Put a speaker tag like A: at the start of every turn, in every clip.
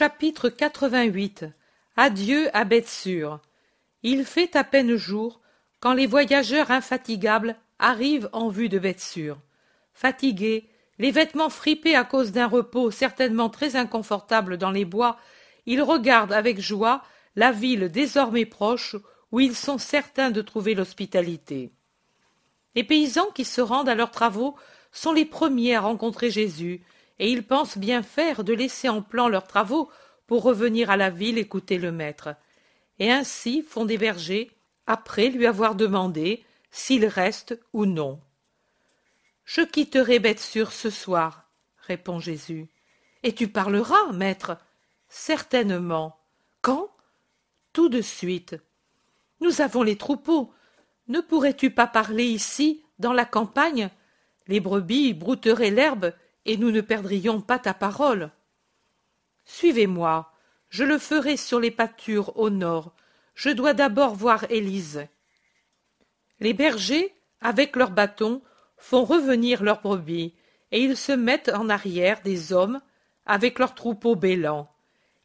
A: Chapitre 88 Adieu à Bethsur. Il fait à peine jour quand les voyageurs infatigables arrivent en vue de Bethsur. Fatigués, les vêtements fripés à cause d'un repos certainement très inconfortable dans les bois, ils regardent avec joie la ville désormais proche où ils sont certains de trouver l'hospitalité. Les paysans qui se rendent à leurs travaux sont les premiers à rencontrer Jésus, et ils pensent bien faire de laisser en plan leurs travaux pour revenir à la ville écouter le maître. Et ainsi font des bergers, après lui avoir demandé s'il reste ou non. Je quitterai Bethsur ce soir, répond Jésus. Et tu parleras, maître Certainement. Quand? Tout de suite. Nous avons les troupeaux. Ne pourrais-tu pas parler ici, dans la campagne? Les brebis brouteraient l'herbe et nous ne perdrions pas ta parole. Suivez-moi, je le ferai sur les pâtures au nord. Je dois d'abord voir Élise. Les bergers, avec leurs bâtons, font revenir leurs brebis, et ils se mettent en arrière des hommes, avec leurs troupeaux bêlants.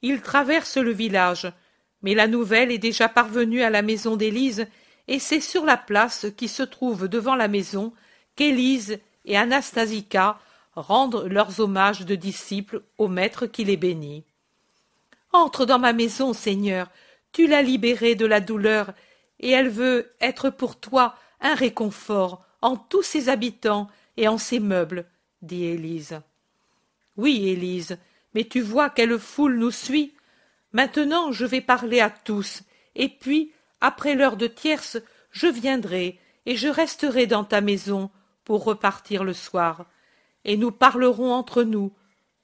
A: Ils traversent le village, mais la nouvelle est déjà parvenue à la maison d'Élise, et c'est sur la place qui se trouve devant la maison qu'Élise et Anastasica rendre leurs hommages de disciples au maître qui les bénit. Entre dans ma maison, Seigneur, tu l'as libérée de la douleur, et elle veut être pour toi un réconfort en tous ses habitants et en ses meubles, dit Élise. Oui, Élise, mais tu vois quelle foule nous suit. Maintenant je vais parler à tous, et puis, après l'heure de tierce, je viendrai, et je resterai dans ta maison pour repartir le soir et nous parlerons entre nous,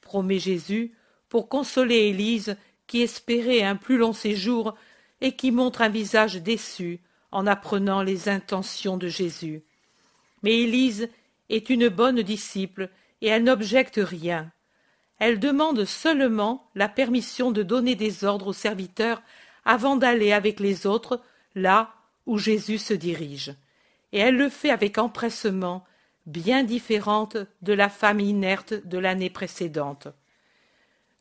A: promet Jésus, pour consoler Élise qui espérait un plus long séjour et qui montre un visage déçu en apprenant les intentions de Jésus. Mais Élise est une bonne disciple et elle n'objecte rien. Elle demande seulement la permission de donner des ordres aux serviteurs avant d'aller avec les autres là où Jésus se dirige. Et elle le fait avec empressement bien différente de la femme inerte de l'année précédente.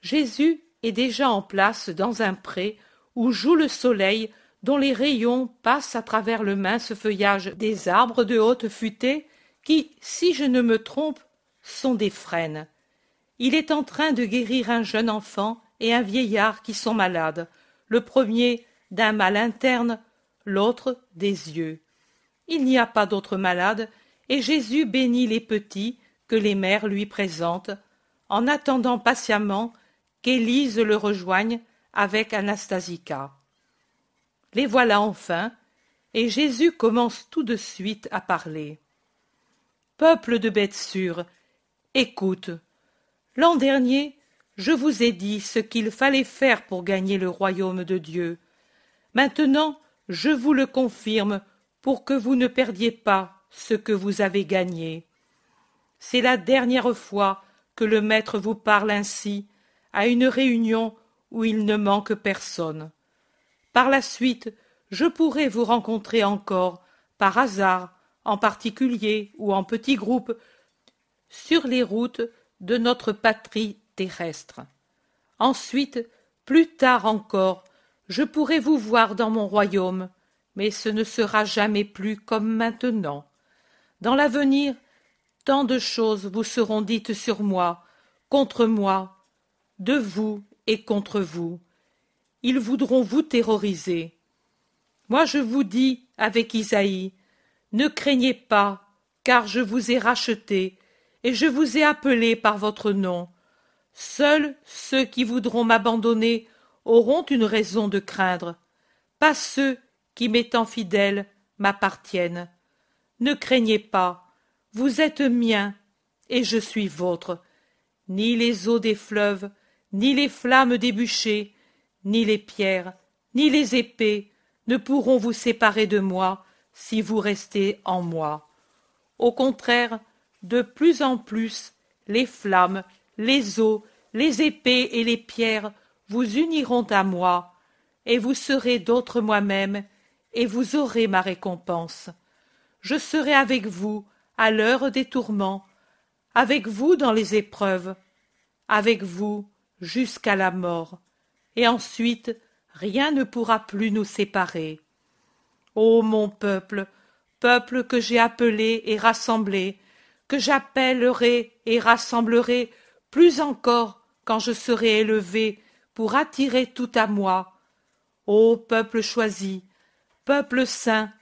A: Jésus est déjà en place dans un pré où joue le soleil dont les rayons passent à travers le mince feuillage des arbres de haute futée qui, si je ne me trompe, sont des frênes. Il est en train de guérir un jeune enfant et un vieillard qui sont malades, le premier d'un mal interne, l'autre des yeux. Il n'y a pas d'autre malade et Jésus bénit les petits que les mères lui présentent, en attendant patiemment qu'Élise le rejoigne avec Anastasica. Les voilà enfin, et Jésus commence tout de suite à parler. Peuple de bêtes sûres, écoute. L'an dernier, je vous ai dit ce qu'il fallait faire pour gagner le royaume de Dieu. Maintenant, je vous le confirme pour que vous ne perdiez pas ce que vous avez gagné. C'est la dernière fois que le maître vous parle ainsi à une réunion où il ne manque personne. Par la suite, je pourrai vous rencontrer encore, par hasard, en particulier ou en petits groupes, sur les routes de notre patrie terrestre. Ensuite, plus tard encore, je pourrai vous voir dans mon royaume, mais ce ne sera jamais plus comme maintenant. Dans l'avenir, tant de choses vous seront dites sur moi, contre moi, de vous et contre vous. Ils voudront vous terroriser. Moi je vous dis avec Isaïe, ne craignez pas, car je vous ai racheté, et je vous ai appelé par votre nom. Seuls ceux qui voudront m'abandonner auront une raison de craindre, pas ceux qui, m'étant fidèles, m'appartiennent. Ne craignez pas, vous êtes mien, et je suis vôtre. Ni les eaux des fleuves, ni les flammes des bûchers, ni les pierres, ni les épées ne pourront vous séparer de moi si vous restez en moi. Au contraire, de plus en plus, les flammes, les eaux, les épées et les pierres vous uniront à moi, et vous serez d'autres moi-même, et vous aurez ma récompense je serai avec vous à l'heure des tourments, avec vous dans les épreuves, avec vous jusqu'à la mort, et ensuite rien ne pourra plus nous séparer. Ô mon peuple, peuple que j'ai appelé et rassemblé, que j'appellerai et rassemblerai plus encore quand je serai élevé pour attirer tout à moi. Ô peuple choisi, peuple saint,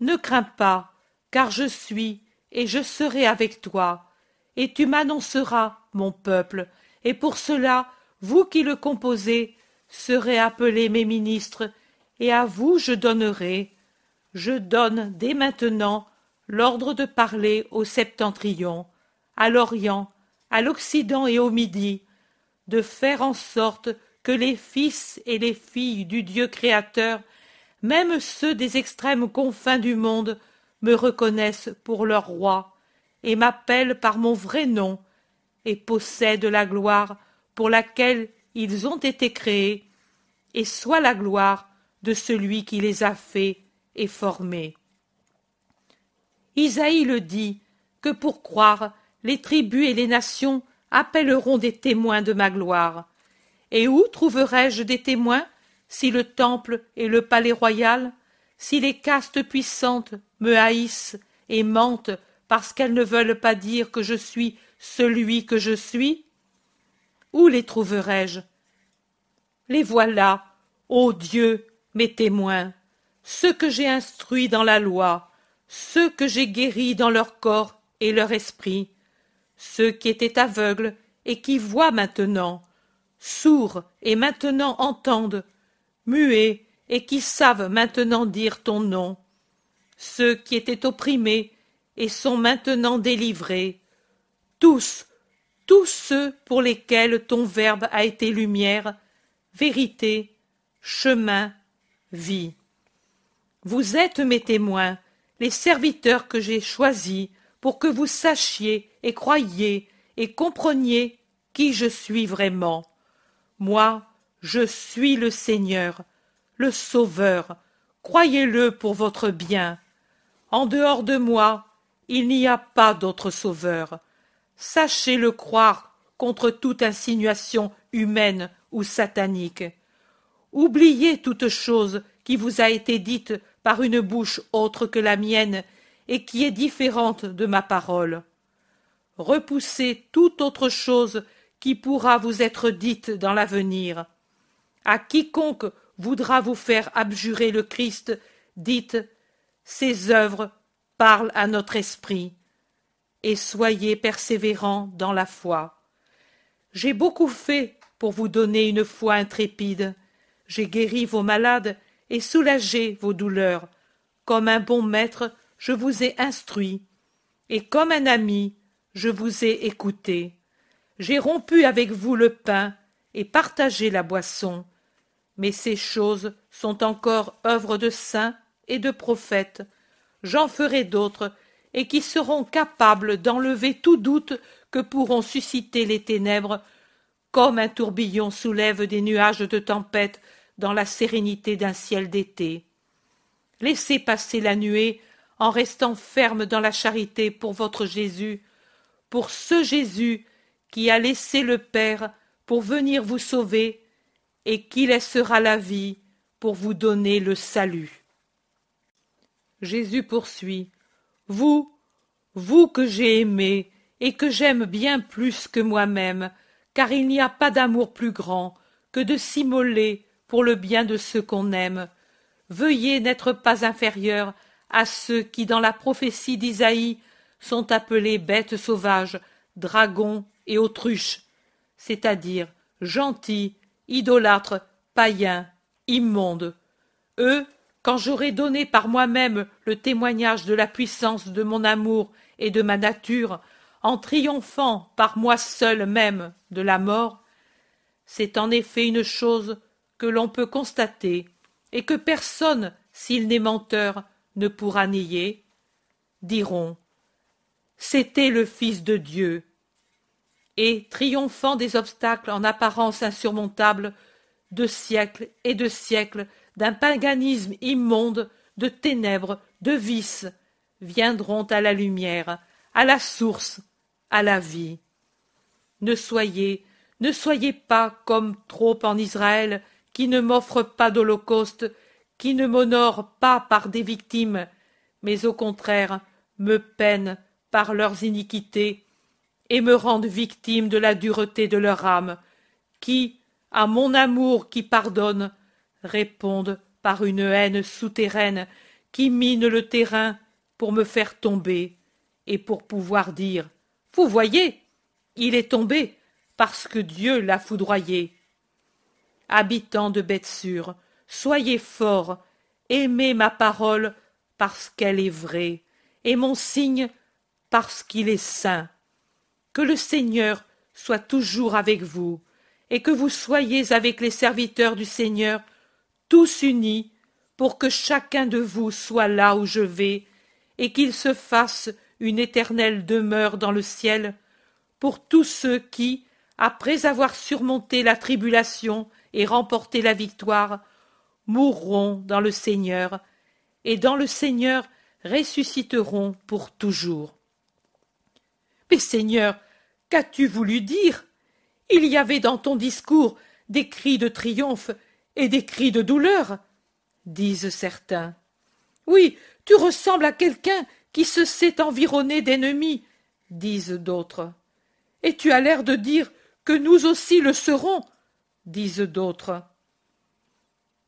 A: ne crains pas, car je suis et je serai avec toi, et tu m'annonceras, mon peuple, et pour cela, vous qui le composez, serez appelés mes ministres, et à vous je donnerai. Je donne dès maintenant l'ordre de parler au septentrion, à l'Orient, à l'Occident et au Midi, de faire en sorte que les fils et les filles du Dieu créateur, même ceux des extrêmes confins du monde, me reconnaissent pour leur roi, et m'appellent par mon vrai nom, et possèdent la gloire pour laquelle ils ont été créés, et soit la gloire de celui qui les a faits et formés. Isaïe le dit, que pour croire, les tribus et les nations appelleront des témoins de ma gloire. Et où trouverai-je des témoins si le temple et le palais royal, si les castes puissantes me haïssent et mentent parce qu'elles ne veulent pas dire que je suis celui que je suis Où les trouverai-je Les voilà, ô Dieu, mes témoins, ceux que j'ai instruits dans la loi, ceux que j'ai guéris dans leur corps et leur esprit, ceux qui étaient aveugles et qui voient maintenant, sourds et maintenant entendent, muets et qui savent maintenant dire ton nom, ceux qui étaient opprimés et sont maintenant délivrés, tous, tous ceux pour lesquels ton Verbe a été lumière, vérité, chemin, vie. Vous êtes mes témoins, les serviteurs que j'ai choisis pour que vous sachiez et croyiez et compreniez qui je suis vraiment. Moi, je suis le Seigneur, le Sauveur, croyez-le pour votre bien. En dehors de moi, il n'y a pas d'autre Sauveur. Sachez le croire contre toute insinuation humaine ou satanique. Oubliez toute chose qui vous a été dite par une bouche autre que la mienne et qui est différente de ma parole. Repoussez toute autre chose qui pourra vous être dite dans l'avenir. À quiconque voudra vous faire abjurer le Christ, dites Ses œuvres parlent à notre esprit, et soyez persévérants dans la foi. J'ai beaucoup fait pour vous donner une foi intrépide. J'ai guéri vos malades et soulagé vos douleurs. Comme un bon maître, je vous ai instruit, et comme un ami, je vous ai écouté. J'ai rompu avec vous le pain et partagé la boisson. Mais ces choses sont encore œuvres de saints et de prophètes. J'en ferai d'autres, et qui seront capables d'enlever tout doute que pourront susciter les ténèbres, comme un tourbillon soulève des nuages de tempête dans la sérénité d'un ciel d'été. Laissez passer la nuée en restant ferme dans la charité pour votre Jésus, pour ce Jésus qui a laissé le Père pour venir vous sauver et qui laissera la vie pour vous donner le salut. Jésus poursuit. Vous, vous que j'ai aimé et que j'aime bien plus que moi-même, car il n'y a pas d'amour plus grand que de s'immoler pour le bien de ceux qu'on aime. Veuillez n'être pas inférieurs à ceux qui, dans la prophétie d'Isaïe, sont appelés bêtes sauvages, dragons et autruches, c'est-à-dire gentils, idolâtres, païens, immondes. Eux, quand j'aurai donné par moi-même le témoignage de la puissance de mon amour et de ma nature, en triomphant par moi seul même de la mort, c'est en effet une chose que l'on peut constater et que personne, s'il n'est menteur, ne pourra nier, diront C'était le Fils de Dieu. Et, triomphant des obstacles en apparence insurmontables, de siècles et de siècles d'un paganisme immonde, de ténèbres, de vices, viendront à la lumière, à la source, à la vie. Ne soyez, Ne soyez pas comme trop en Israël, qui ne m'offrent pas d'holocauste, qui ne m'honorent pas par des victimes, mais au contraire me peinent par leurs iniquités et me rendent victime de la dureté de leur âme, qui, à mon amour qui pardonne, répondent par une haine souterraine qui mine le terrain pour me faire tomber et pour pouvoir dire Vous voyez, il est tombé parce que Dieu l'a foudroyé. Habitants de Bethsur, soyez forts, aimez ma parole parce qu'elle est vraie, et mon signe parce qu'il est saint. Que le Seigneur soit toujours avec vous, et que vous soyez avec les serviteurs du Seigneur, tous unis, pour que chacun de vous soit là où je vais, et qu'il se fasse une éternelle demeure dans le ciel, pour tous ceux qui, après avoir surmonté la tribulation et remporté la victoire, mourront dans le Seigneur, et dans le Seigneur ressusciteront pour toujours. Seigneur, qu'as-tu voulu dire? Il y avait dans ton discours des cris de triomphe et des cris de douleur, disent certains. Oui, tu ressembles à quelqu'un qui se sait environné d'ennemis, disent d'autres. Et tu as l'air de dire que nous aussi le serons, disent d'autres.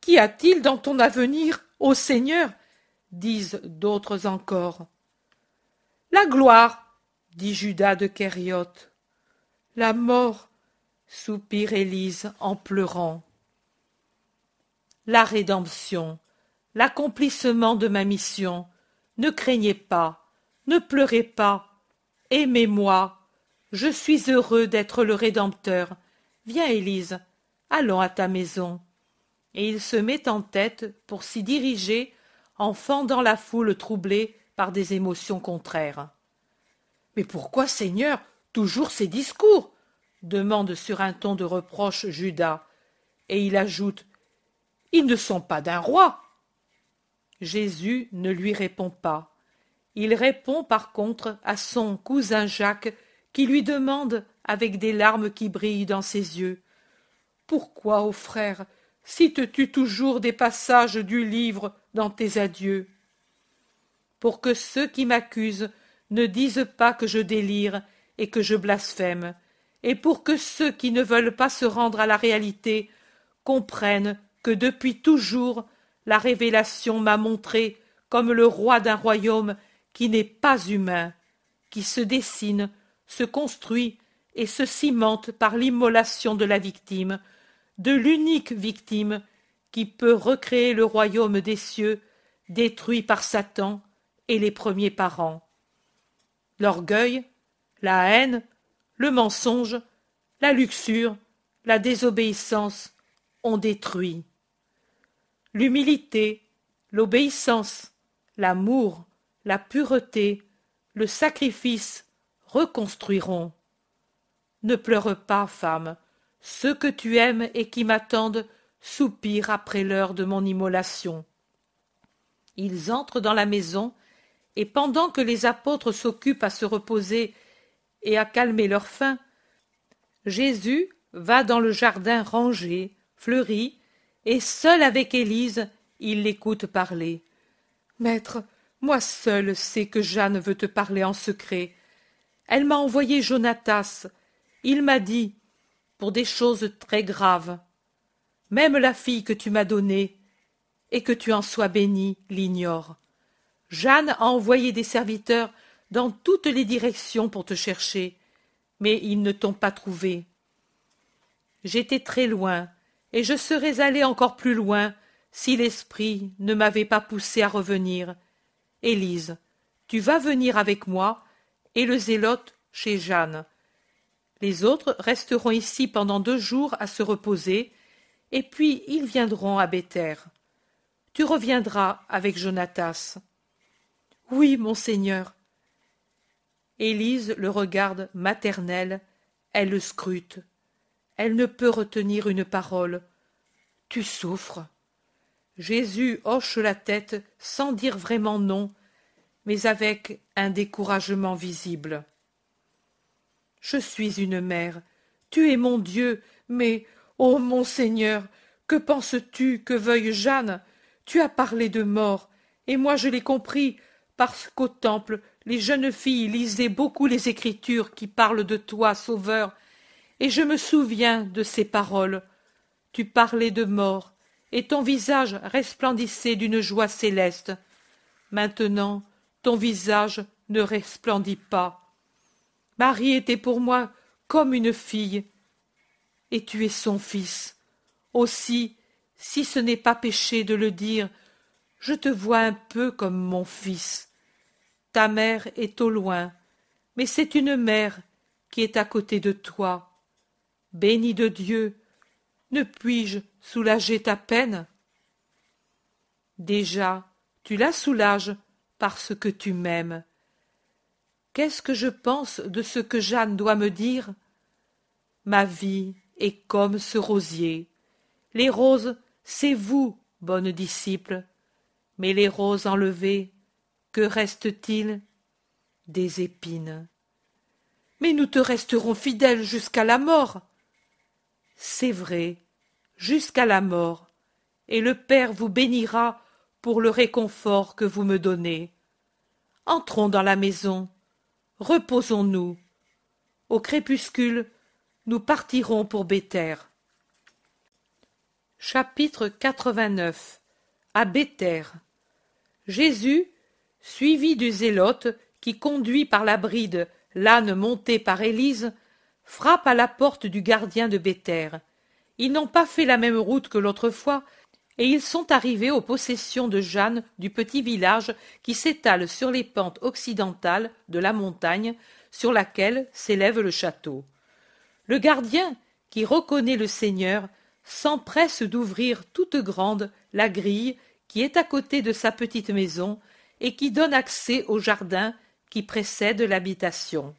A: Qu'y a-t-il dans ton avenir, ô Seigneur? disent d'autres encore. La gloire, dit Judas de Kériote. La mort, soupire Élise en pleurant. La rédemption, l'accomplissement de ma mission. Ne craignez pas, ne pleurez pas, aimez-moi. Je suis heureux d'être le Rédempteur. Viens, Élise, allons à ta maison. Et il se met en tête pour s'y diriger en fendant la foule troublée par des émotions contraires. Mais pourquoi, Seigneur, toujours ces discours demande sur un ton de reproche Judas, et il ajoute Ils ne sont pas d'un roi. Jésus ne lui répond pas. Il répond par contre à son cousin Jacques, qui lui demande, avec des larmes qui brillent dans ses yeux Pourquoi, ô frère, cites-tu toujours des passages du livre dans tes adieux? Pour que ceux qui m'accusent ne disent pas que je délire et que je blasphème, et pour que ceux qui ne veulent pas se rendre à la réalité comprennent que depuis toujours la révélation m'a montré comme le roi d'un royaume qui n'est pas humain, qui se dessine, se construit et se cimente par l'immolation de la victime, de l'unique victime qui peut recréer le royaume des cieux détruit par Satan et les premiers parents. L'orgueil, la haine, le mensonge, la luxure, la désobéissance ont détruit. L'humilité, l'obéissance, l'amour, la pureté, le sacrifice reconstruiront. Ne pleure pas, femme, ceux que tu aimes et qui m'attendent soupirent après l'heure de mon immolation. Ils entrent dans la maison, et pendant que les apôtres s'occupent à se reposer et à calmer leur faim, Jésus va dans le jardin rangé, fleuri, et seul avec Élise, il l'écoute parler. Maître, moi seul sais que Jeanne veut te parler en secret. Elle m'a envoyé Jonatas. Il m'a dit pour des choses très graves. Même la fille que tu m'as donnée, et que tu en sois bénie, l'ignore. Jeanne a envoyé des serviteurs dans toutes les directions pour te chercher, mais ils ne t'ont pas trouvé. J'étais très loin, et je serais allé encore plus loin si l'esprit ne m'avait pas poussé à revenir. Élise, tu vas venir avec moi, et le zélote chez Jeanne. Les autres resteront ici pendant deux jours à se reposer, et puis ils viendront à Béthère. Tu reviendras avec Jonatas. Oui, monseigneur. Élise le regarde maternelle, elle le scrute. Elle ne peut retenir une parole. Tu souffres. Jésus hoche la tête sans dire vraiment non, mais avec un découragement visible. Je suis une mère, tu es mon Dieu, mais, ô mon Seigneur, que penses-tu que veuille Jeanne? Tu as parlé de mort, et moi je l'ai compris, parce qu'au temple les jeunes filles lisaient beaucoup les Écritures qui parlent de toi, Sauveur, et je me souviens de ces paroles. Tu parlais de mort, et ton visage resplendissait d'une joie céleste. Maintenant, ton visage ne resplendit pas. Marie était pour moi comme une fille, et tu es son fils. Aussi, si ce n'est pas péché de le dire, je te vois un peu comme mon fils. Ta mère est au loin, mais c'est une mère qui est à côté de toi. Béni de Dieu, ne puis-je soulager ta peine? Déjà, tu la soulages parce que tu m'aimes. Qu'est-ce que je pense de ce que Jeanne doit me dire? Ma vie est comme ce rosier. Les roses, c'est vous, bonne disciple. Mais les roses enlevées, que reste-t-il Des épines? Mais nous te resterons fidèles jusqu'à la mort. C'est vrai, jusqu'à la mort, et le Père vous bénira pour le réconfort que vous me donnez. Entrons dans la maison, reposons-nous. Au crépuscule, nous partirons pour Béthère. Chapitre 89 À Jésus, suivi du zélote qui conduit par la bride l'âne monté par Élise, frappe à la porte du gardien de Béthère. Ils n'ont pas fait la même route que l'autre fois, et ils sont arrivés aux possessions de Jeanne du petit village qui s'étale sur les pentes occidentales de la montagne sur laquelle s'élève le château. Le gardien, qui reconnaît le seigneur, s'empresse d'ouvrir toute grande la grille qui est à côté de sa petite maison et qui donne accès au jardin qui précède l'habitation.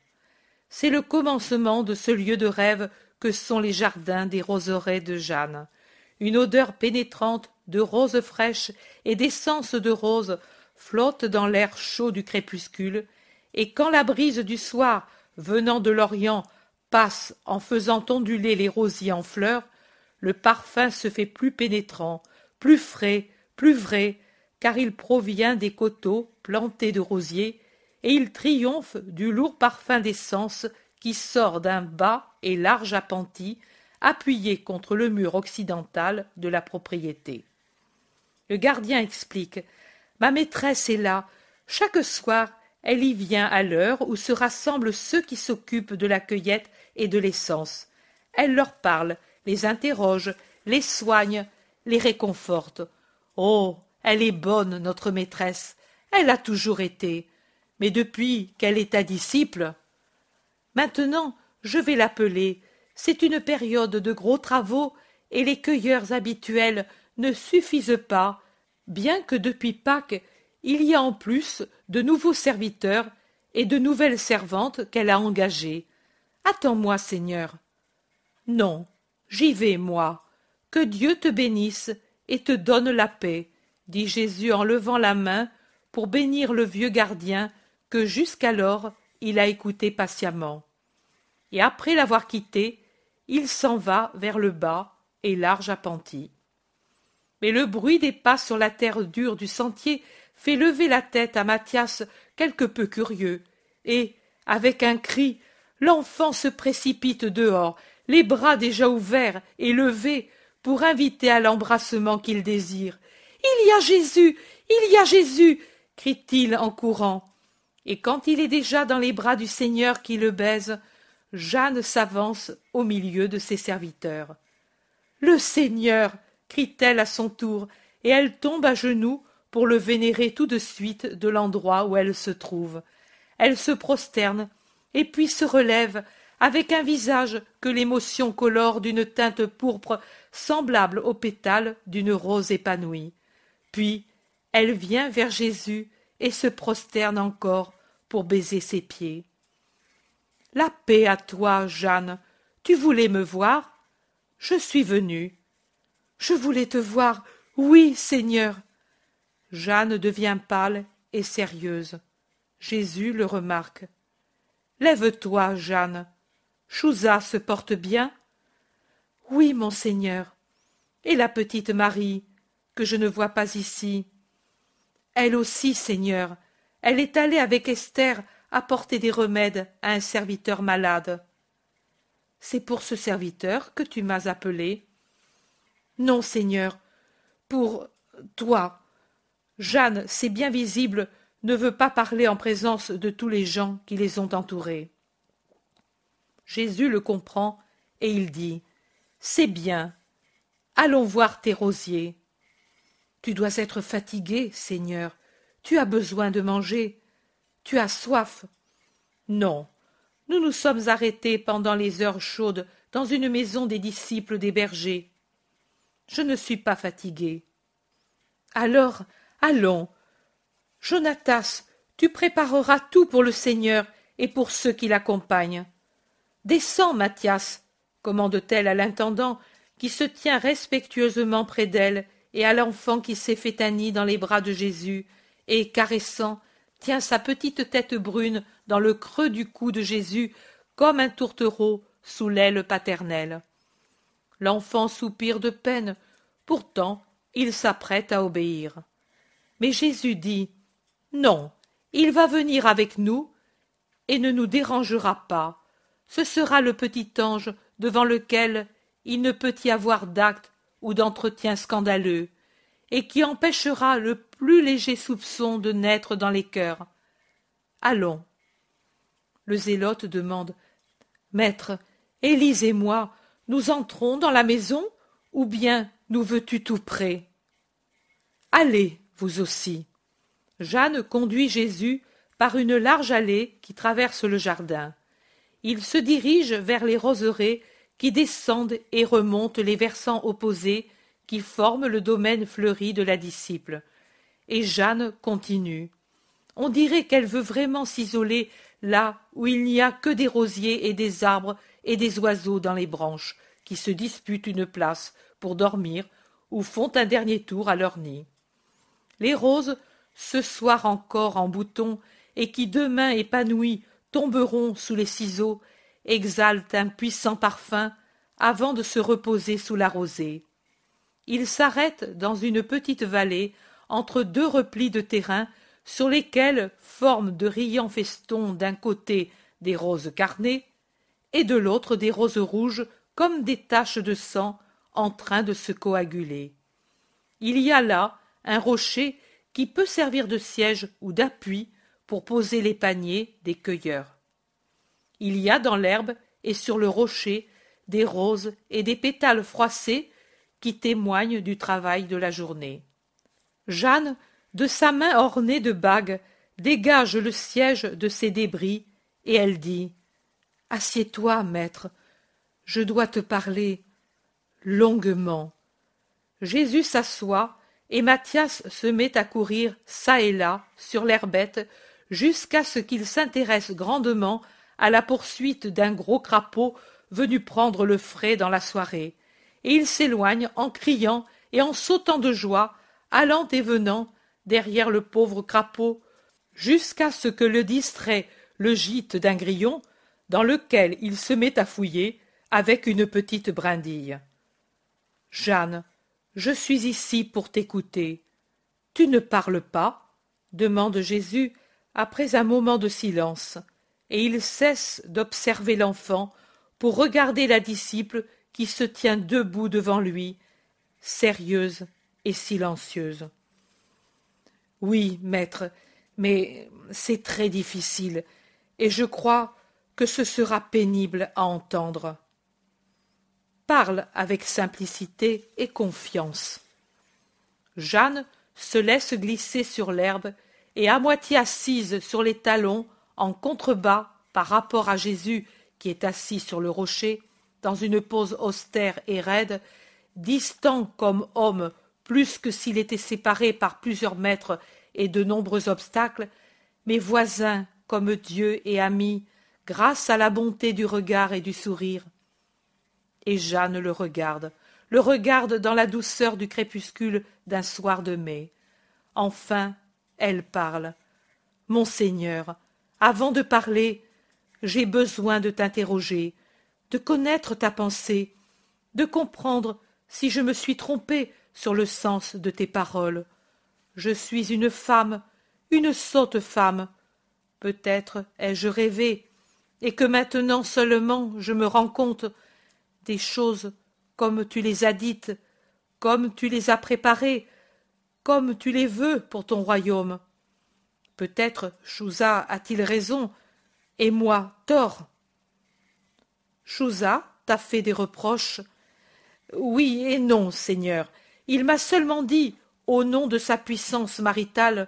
A: C'est le commencement de ce lieu de rêve que sont les jardins des roseraies de Jeanne une odeur pénétrante de roses fraîches et d'essence de rose flotte dans l'air chaud du crépuscule, et quand la brise du soir, venant de l'Orient, passe en faisant onduler les rosiers en fleurs, le parfum se fait plus pénétrant, plus frais, plus vrai, car il provient des coteaux plantés de rosiers, et il triomphe du lourd parfum d'essence qui sort d'un bas et large appentis appuyé contre le mur occidental de la propriété. Le gardien explique. Ma maîtresse est là. Chaque soir, elle y vient à l'heure où se rassemblent ceux qui s'occupent de la cueillette et de l'essence. Elle leur parle, les interroge, les soigne, les réconforte. Oh. Elle est bonne, notre maîtresse. Elle a toujours été. Mais depuis qu'elle est ta disciple. Maintenant, je vais l'appeler c'est une période de gros travaux et les cueilleurs habituels ne suffisent pas, bien que depuis Pâques il y a en plus de nouveaux serviteurs et de nouvelles servantes qu'elle a engagées. Attends-moi, Seigneur. Non, j'y vais, moi. Que Dieu te bénisse et te donne la paix, dit Jésus en levant la main pour bénir le vieux gardien que jusqu'alors il a écouté patiemment. Et après l'avoir quitté, il s'en va vers le bas et large appentis. Mais le bruit des pas sur la terre dure du sentier fait lever la tête à Mathias quelque peu curieux, et, avec un cri, l'enfant se précipite dehors, les bras déjà ouverts et levés, pour inviter à l'embrassement qu'il désire. Il y a Jésus. Il y a Jésus. crie t-il en courant. Et quand il est déjà dans les bras du Seigneur qui le baise, Jeanne s'avance au milieu de ses serviteurs. Le Seigneur crie-t-elle à son tour, et elle tombe à genoux pour le vénérer tout de suite de l'endroit où elle se trouve. Elle se prosterne, et puis se relève, avec un visage que l'émotion colore d'une teinte pourpre semblable aux pétales d'une rose épanouie. Puis elle vient vers Jésus et se prosterne encore pour baiser ses pieds. La paix à toi, Jeanne. Tu voulais me voir? Je suis venue. Je voulais te voir. Oui, Seigneur. Jeanne devient pâle et sérieuse. Jésus le remarque. Lève-toi, Jeanne. Chouza se porte bien Oui, monseigneur. Et la petite Marie, que je ne vois pas ici? Elle aussi, Seigneur. Elle est allée avec Esther apporter des remèdes à un serviteur malade. C'est pour ce serviteur que tu m'as appelé Non, Seigneur, pour toi. Jeanne, c'est bien visible, ne veut pas parler en présence de tous les gens qui les ont entourés. Jésus le comprend et il dit C'est bien. Allons voir tes rosiers. Tu dois être fatigué, Seigneur. Tu as besoin de manger. Tu as soif. Non. Nous nous sommes arrêtés pendant les heures chaudes dans une maison des disciples des bergers. Je ne suis pas fatigué. Alors, allons. Jonatas, tu prépareras tout pour le Seigneur et pour ceux qui l'accompagnent. Descends, Mathias, commande-t-elle à l'intendant, qui se tient respectueusement près d'elle, et à l'enfant qui s'est fait un nid dans les bras de Jésus, et, caressant, tient sa petite tête brune dans le creux du cou de Jésus, comme un tourtereau sous l'aile paternelle. L'enfant soupire de peine, pourtant il s'apprête à obéir. Mais Jésus dit Non, il va venir avec nous et ne nous dérangera pas ce sera le petit ange devant lequel il ne peut y avoir d'acte ou d'entretien scandaleux, et qui empêchera le plus léger soupçon de naître dans les cœurs. Allons. Le zélote demande. Maître, Élise et moi, nous entrons dans la maison, ou bien nous veux-tu tout près? Allez, vous aussi. Jeanne conduit Jésus par une large allée qui traverse le jardin il se dirige vers les roseraies qui descendent et remontent les versants opposés qui forment le domaine fleuri de la disciple. Et Jeanne continue. On dirait qu'elle veut vraiment s'isoler là où il n'y a que des rosiers et des arbres et des oiseaux dans les branches, qui se disputent une place pour dormir ou font un dernier tour à leur nid. Les roses, ce soir encore en bouton, et qui demain épanouies tomberont sous les ciseaux, exhalent un puissant parfum avant de se reposer sous la rosée. Ils s'arrêtent dans une petite vallée entre deux replis de terrain sur lesquels forment de riants festons d'un côté des roses carnées et de l'autre des roses rouges comme des taches de sang en train de se coaguler. Il y a là un rocher qui peut servir de siège ou d'appui pour poser les paniers des cueilleurs. Il y a dans l'herbe et sur le rocher des roses et des pétales froissés qui témoignent du travail de la journée. Jeanne, de sa main ornée de bagues, dégage le siège de ces débris, et elle dit Assieds-toi, maître, je dois te parler longuement. Jésus s'assoit, et Mathias se met à courir çà et là sur l'herbette jusqu'à ce qu'il s'intéresse grandement à la poursuite d'un gros crapaud venu prendre le frais dans la soirée, et il s'éloigne en criant et en sautant de joie, allant et venant derrière le pauvre crapaud, jusqu'à ce que le distrait le gîte d'un grillon, dans lequel il se met à fouiller avec une petite brindille. Jeanne, je suis ici pour t'écouter. Tu ne parles pas? demande Jésus après un moment de silence, et il cesse d'observer l'enfant pour regarder la disciple qui se tient debout devant lui, sérieuse et silencieuse. Oui, maître, mais c'est très difficile, et je crois que ce sera pénible à entendre. Parle avec simplicité et confiance. Jeanne se laisse glisser sur l'herbe et à moitié assise sur les talons, en contrebas par rapport à Jésus qui est assis sur le rocher, dans une pose austère et raide, distant comme homme plus que s'il était séparé par plusieurs mètres et de nombreux obstacles, mais voisin comme Dieu et ami, grâce à la bonté du regard et du sourire. Et Jeanne le regarde, le regarde dans la douceur du crépuscule d'un soir de mai. Enfin, elle parle. Monseigneur, avant de parler, j'ai besoin de t'interroger. de connaître ta pensée, de comprendre si je me suis trompée sur le sens de tes paroles. Je suis une femme, une sotte femme. Peut-être ai-je rêvé, et que maintenant seulement je me rends compte des choses comme tu les as dites, comme tu les as préparées, comme tu les veux pour ton royaume. Peut-être Chouza a-t-il raison, et moi tort. Chouza t'a fait des reproches. Oui et non, Seigneur. Il m'a seulement dit, au nom de sa puissance maritale,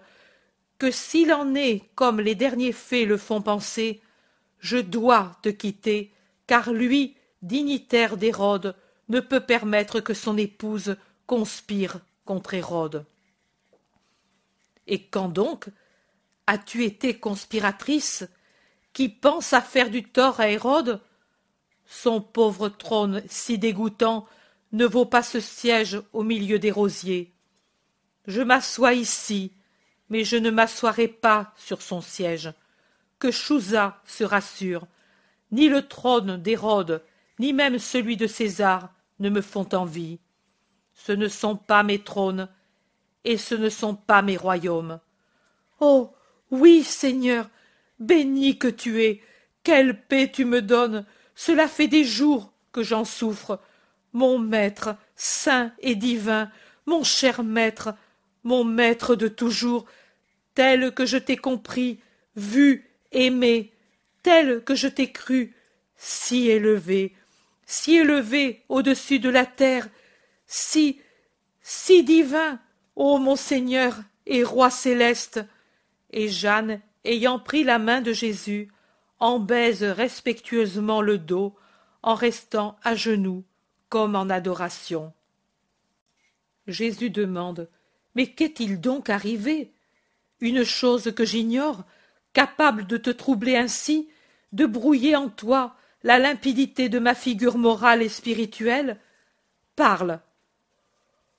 A: que s'il en est comme les derniers faits le font penser, je dois te quitter, car lui, dignitaire d'Hérode, ne peut permettre que son épouse conspire contre Hérode. Et quand donc as-tu été conspiratrice qui pense à faire du tort à Hérode? Son pauvre trône si dégoûtant ne vaut pas ce siège au milieu des rosiers. Je m'assois ici, mais je ne m'assoirai pas sur son siège. Que Chouza se rassure. Ni le trône d'Hérode, ni même celui de César ne me font envie. Ce ne sont pas mes trônes, et ce ne sont pas mes royaumes. Oh. Oui, Seigneur, béni que tu es. Quelle paix tu me donnes. Cela fait des jours que j'en souffre. Mon maître, saint et divin, mon cher maître, mon maître de toujours, tel que je t'ai compris, vu, aimé, tel que je t'ai cru, si élevé, si élevé au-dessus de la terre, si, si divin, ô mon Seigneur et Roi céleste. Et Jeanne, ayant pris la main de Jésus, en baise respectueusement le dos, en restant à genoux, comme en adoration. Jésus demande Mais qu'est-il donc arrivé? Une chose que j'ignore, capable de te troubler ainsi, de brouiller en toi la limpidité de ma figure morale et spirituelle? Parle.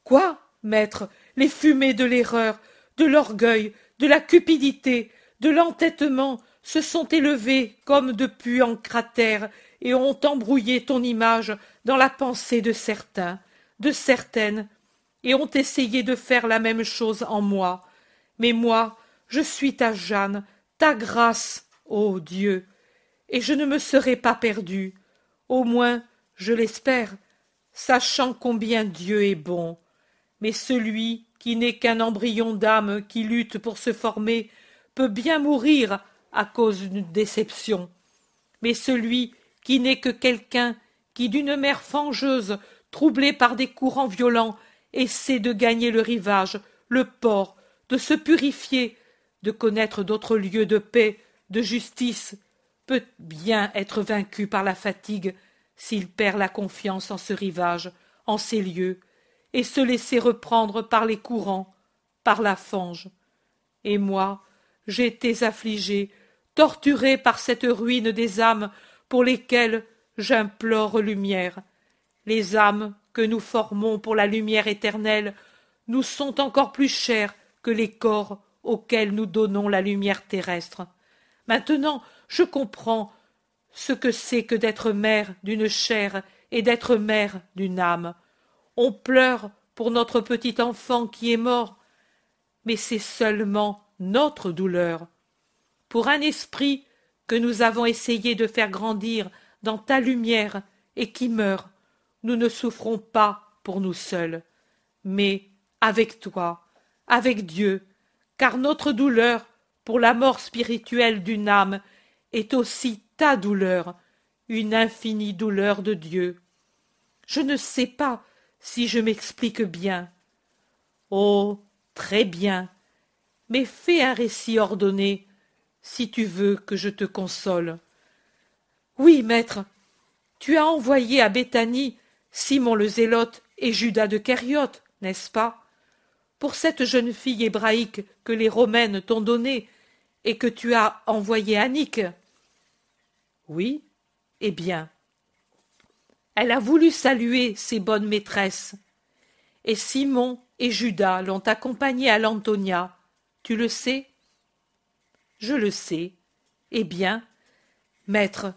A: Quoi, maître? Les fumées de l'erreur, de l'orgueil, de la cupidité, de l'entêtement se sont élevées comme de puants cratères et ont embrouillé ton image dans la pensée de certains, de certaines, et ont essayé de faire la même chose en moi. Mais moi, je suis ta Jeanne, ta grâce, ô Dieu, et je ne me serai pas perdue, au moins, je l'espère, sachant combien Dieu est bon. Mais celui qui n'est qu'un embryon d'âme qui lutte pour se former peut bien mourir à cause d'une déception. Mais celui qui n'est que quelqu'un qui d'une mer fangeuse, troublée par des courants violents, essaie de gagner le rivage, le port, de se purifier, de connaître d'autres lieux de paix, de justice, peut bien être vaincu par la fatigue s'il perd la confiance en ce rivage, en ces lieux, et se laisser reprendre par les courants, par la fange. Et moi, j'étais affligé, torturé par cette ruine des âmes pour lesquelles j'implore lumière. Les âmes que nous formons pour la lumière éternelle nous sont encore plus chères que les corps auxquels nous donnons la lumière terrestre. Maintenant, je comprends ce que c'est que d'être mère d'une chair et d'être mère d'une âme. On pleure pour notre petit enfant qui est mort, mais c'est seulement notre douleur. Pour un esprit que nous avons essayé de faire grandir dans ta lumière et qui meurt, nous ne souffrons pas pour nous seuls, mais avec toi, avec Dieu, car notre douleur pour la mort spirituelle d'une âme est aussi ta douleur, une infinie douleur de Dieu. Je ne sais pas si je m'explique bien. Oh. Très bien. Mais fais un récit ordonné, si tu veux que je te console. Oui, maître. Tu as envoyé à Béthanie Simon le Zélote et Judas de Kériote, n'est-ce pas? Pour cette jeune fille hébraïque que les Romaines t'ont donnée et que tu as envoyée à Nick? Oui, eh bien. Elle a voulu saluer ses bonnes maîtresses. Et Simon et Judas l'ont accompagnée à l'Antonia. Tu le sais? Je le sais. Eh bien, maître,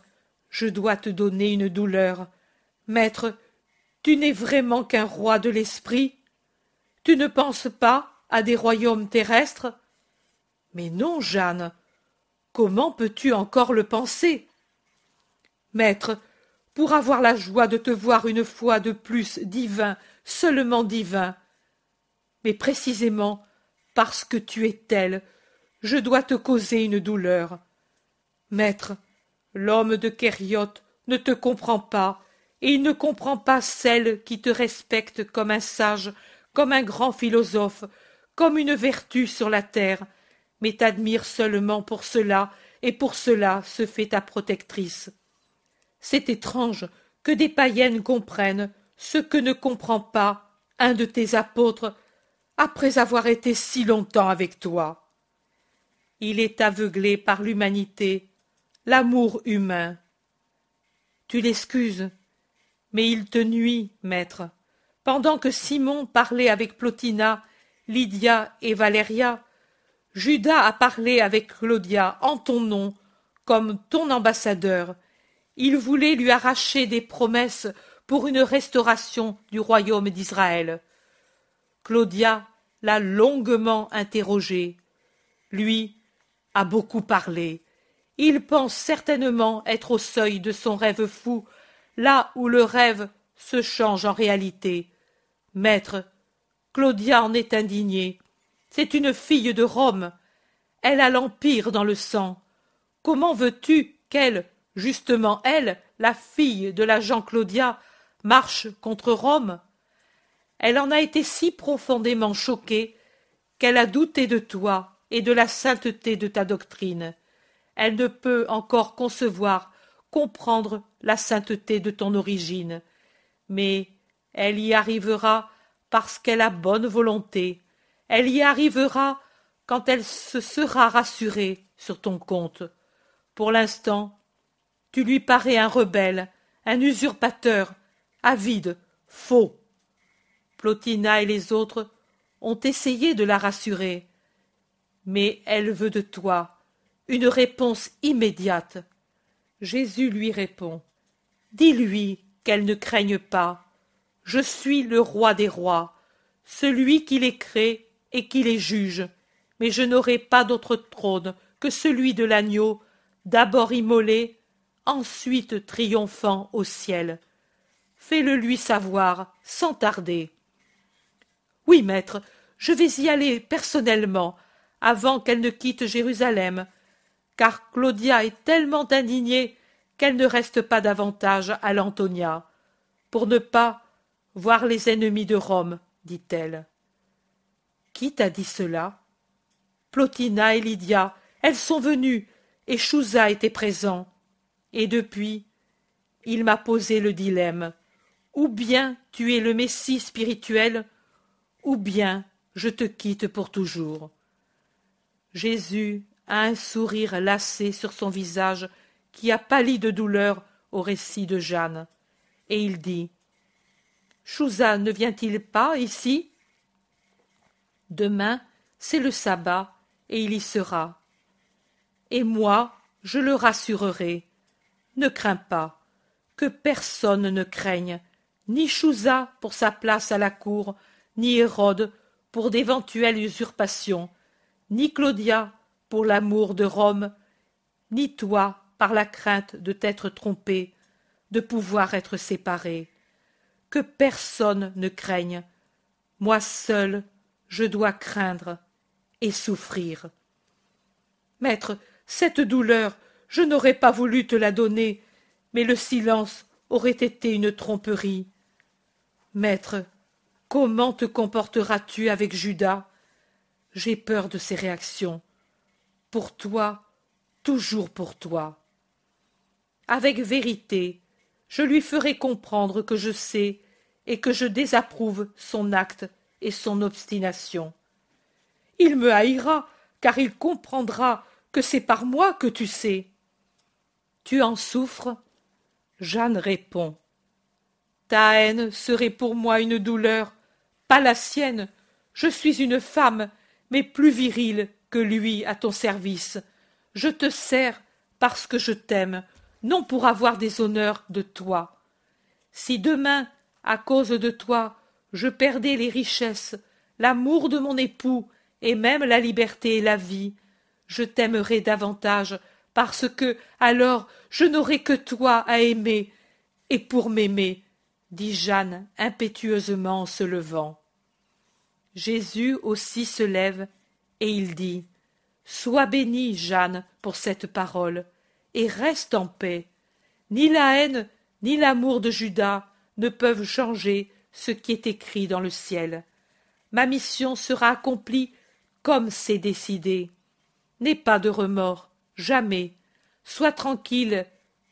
A: je dois te donner une douleur. Maître, tu n'es vraiment qu'un roi de l'esprit. Tu ne penses pas à des royaumes terrestres? Mais non, Jeanne. Comment peux-tu encore le penser? Maître, pour avoir la joie de te voir une fois de plus divin, seulement divin. Mais précisément parce que tu es tel, je dois te causer une douleur. Maître, l'homme de Kériote ne te comprend pas, et il ne comprend pas celle qui te respecte comme un sage, comme un grand philosophe, comme une vertu sur la terre, mais t'admire seulement pour cela, et pour cela se fait ta protectrice. C'est étrange que des païennes comprennent ce que ne comprend pas un de tes apôtres après avoir été si longtemps avec toi. Il est aveuglé par l'humanité, l'amour humain. Tu l'excuses, mais il te nuit, maître. Pendant que Simon parlait avec Plotina, Lydia et Valéria, Judas a parlé avec Claudia en ton nom, comme ton ambassadeur. Il voulait lui arracher des promesses pour une restauration du royaume d'Israël. Claudia l'a longuement interrogé. Lui a beaucoup parlé. Il pense certainement être au seuil de son rêve fou, là où le rêve se change en réalité. Maître, Claudia en est indignée. C'est une fille de Rome. Elle a l'Empire dans le sang. Comment veux-tu qu'elle, justement elle, la fille de l'agent Claudia, marche contre Rome Elle en a été si profondément choquée qu'elle a douté de toi et de la sainteté de ta doctrine. Elle ne peut encore concevoir, comprendre la sainteté de ton origine. Mais elle y arrivera parce qu'elle a bonne volonté. Elle y arrivera quand elle se sera rassurée sur ton compte. Pour l'instant, tu lui parais un rebelle, un usurpateur, avide, faux. Plotina et les autres ont essayé de la rassurer, mais elle veut de toi une réponse immédiate. Jésus lui répond. Dis-lui qu'elle ne craigne pas, je suis le roi des rois, celui qui les crée et qui les juge, mais je n'aurai pas d'autre trône que celui de l'agneau, d'abord immolé, ensuite triomphant au ciel. Fais-le lui savoir, sans tarder. Oui, maître, je vais y aller personnellement, avant qu'elle ne quitte Jérusalem, car Claudia est tellement indignée qu'elle ne reste pas davantage à l'Antonia, pour ne pas voir les ennemis de Rome, dit-elle. Qui t'a dit cela? Plotina et Lydia, elles sont venues, et Chouza était présent. Et depuis, il m'a posé le dilemme. Ou bien tu es le Messie spirituel, ou bien je te quitte pour toujours. Jésus a un sourire lassé sur son visage qui a pâli de douleur au récit de Jeanne, et il dit Chouza ne vient-il pas ici? Demain, c'est le sabbat, et il y sera. Et moi, je le rassurerai. Ne crains pas, que personne ne craigne, ni Chouza pour sa place à la cour, ni Hérode pour d'éventuelles usurpations, ni Claudia pour l'amour de Rome, ni toi par la crainte de t'être trompé, de pouvoir être séparé que personne ne craigne. Moi seul, je dois craindre et souffrir. Maître, cette douleur, je n'aurais pas voulu te la donner, mais le silence aurait été une tromperie. Maître, comment te comporteras-tu avec Judas? J'ai peur de ses réactions. Pour toi, toujours pour toi. Avec vérité, je lui ferai comprendre que je sais et que je désapprouve son acte et son obstination. Il me haïra, car il comprendra que c'est par moi que tu sais. Tu en souffres Jeanne répond. Ta haine serait pour moi une douleur, pas la sienne. Je suis une femme, mais plus virile que lui à ton service. Je te sers parce que je t'aime, non pour avoir des honneurs de toi. Si demain, à cause de toi, je perdais les richesses, l'amour de mon époux, et même la liberté et la vie, je t'aimerais davantage, parce que alors je n'aurais que toi à aimer, et pour m'aimer, dit Jeanne impétueusement en se levant. Jésus aussi se lève, et il dit. Sois bénie, Jeanne, pour cette parole, et reste en paix. Ni la haine, ni l'amour de Judas ne peuvent changer ce qui est écrit dans le ciel. Ma mission sera accomplie comme c'est décidé. N'aie pas de remords, jamais. Sois tranquille,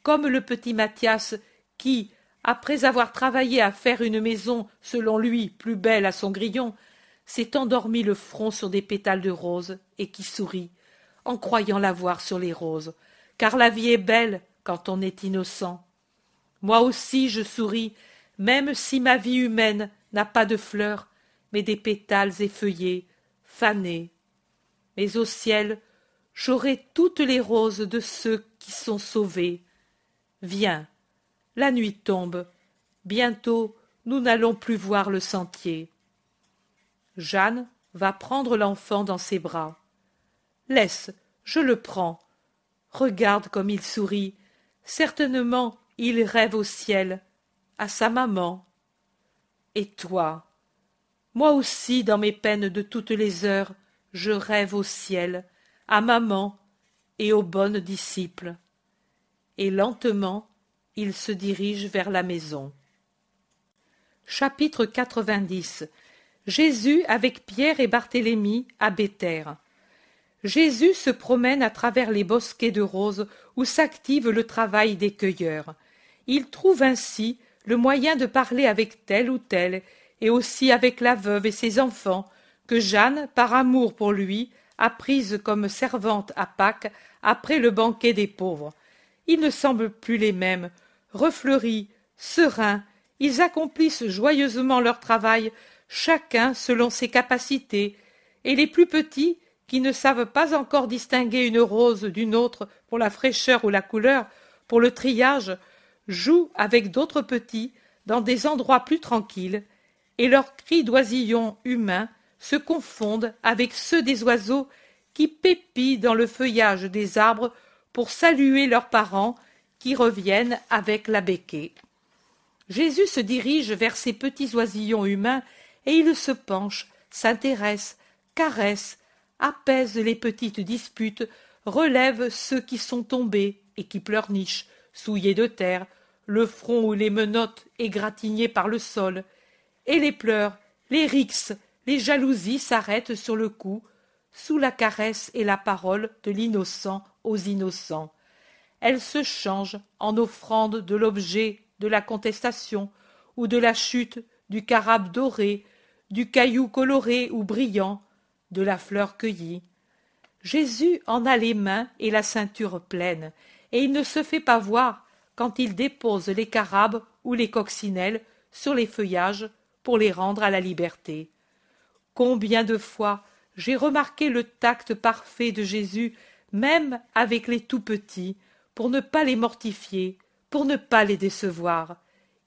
A: comme le petit Mathias qui, après avoir travaillé à faire une maison selon lui plus belle à son grillon, s'est endormi le front sur des pétales de rose et qui sourit, en croyant la voir sur les roses, car la vie est belle quand on est innocent. Moi aussi je souris, même si ma vie humaine n'a pas de fleurs, mais des pétales effeuillés, fanés. Mais au ciel, j'aurai toutes les roses de ceux qui sont sauvés. Viens, la nuit tombe, bientôt nous n'allons plus voir le sentier. Jeanne va prendre l'enfant dans ses bras. Laisse, je le prends. Regarde comme il sourit. Certainement il rêve au ciel, à sa maman. Et toi Moi aussi, dans mes peines de toutes les heures, je rêve au ciel, à maman et aux bonnes disciples. Et lentement, il se dirige vers la maison. Chapitre 90 Jésus avec Pierre et Barthélemy à Béthère. Jésus se promène à travers les bosquets de roses où s'active le travail des cueilleurs. Il trouve ainsi le moyen de parler avec tel ou tel, et aussi avec la veuve et ses enfants, que Jeanne, par amour pour lui, a prise comme servante à Pâques après le banquet des pauvres. Ils ne semblent plus les mêmes, refleuris, sereins, ils accomplissent joyeusement leur travail, chacun selon ses capacités, et les plus petits, qui ne savent pas encore distinguer une rose d'une autre pour la fraîcheur ou la couleur, pour le triage, jouent avec d'autres petits dans des endroits plus tranquilles, et leurs cris d'oisillons humains se confondent avec ceux des oiseaux qui pépient dans le feuillage des arbres pour saluer leurs parents qui reviennent avec la béquée. Jésus se dirige vers ces petits oisillons humains et il se penche, s'intéresse, caresse, apaise les petites disputes, relève ceux qui sont tombés et qui pleurnichent, souillés de terre, le front ou les menottes égratignées par le sol, et les pleurs, les rixes, les jalousies s'arrêtent sur le cou, sous la caresse et la parole de l'innocent aux innocents. Elles se changent en offrande de l'objet de la contestation ou de la chute du carabe doré, du caillou coloré ou brillant, de la fleur cueillie. Jésus en a les mains et la ceinture pleine, et il ne se fait pas voir quand il dépose les carabes ou les coccinelles sur les feuillages pour les rendre à la liberté. Combien de fois j'ai remarqué le tact parfait de Jésus même avec les tout petits, pour ne pas les mortifier, pour ne pas les décevoir.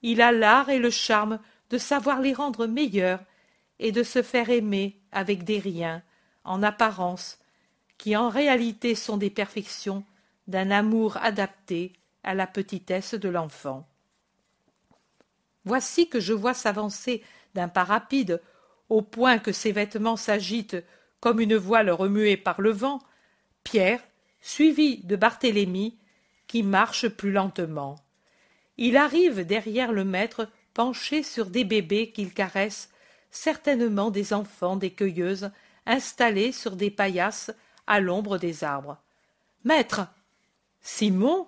A: Il a l'art et le charme de savoir les rendre meilleurs et de se faire aimer avec des riens, en apparence, qui en réalité sont des perfections d'un amour adapté à la petitesse de l'enfant. Voici que je vois s'avancer d'un pas rapide, au point que ses vêtements s'agitent comme une voile remuée par le vent, Pierre, suivi de Barthélemy, qui marche plus lentement. Il arrive derrière le maître penché sur des bébés qu'il caresse, certainement des enfants des cueilleuses, installés sur des paillasses à l'ombre des arbres. Maître Simon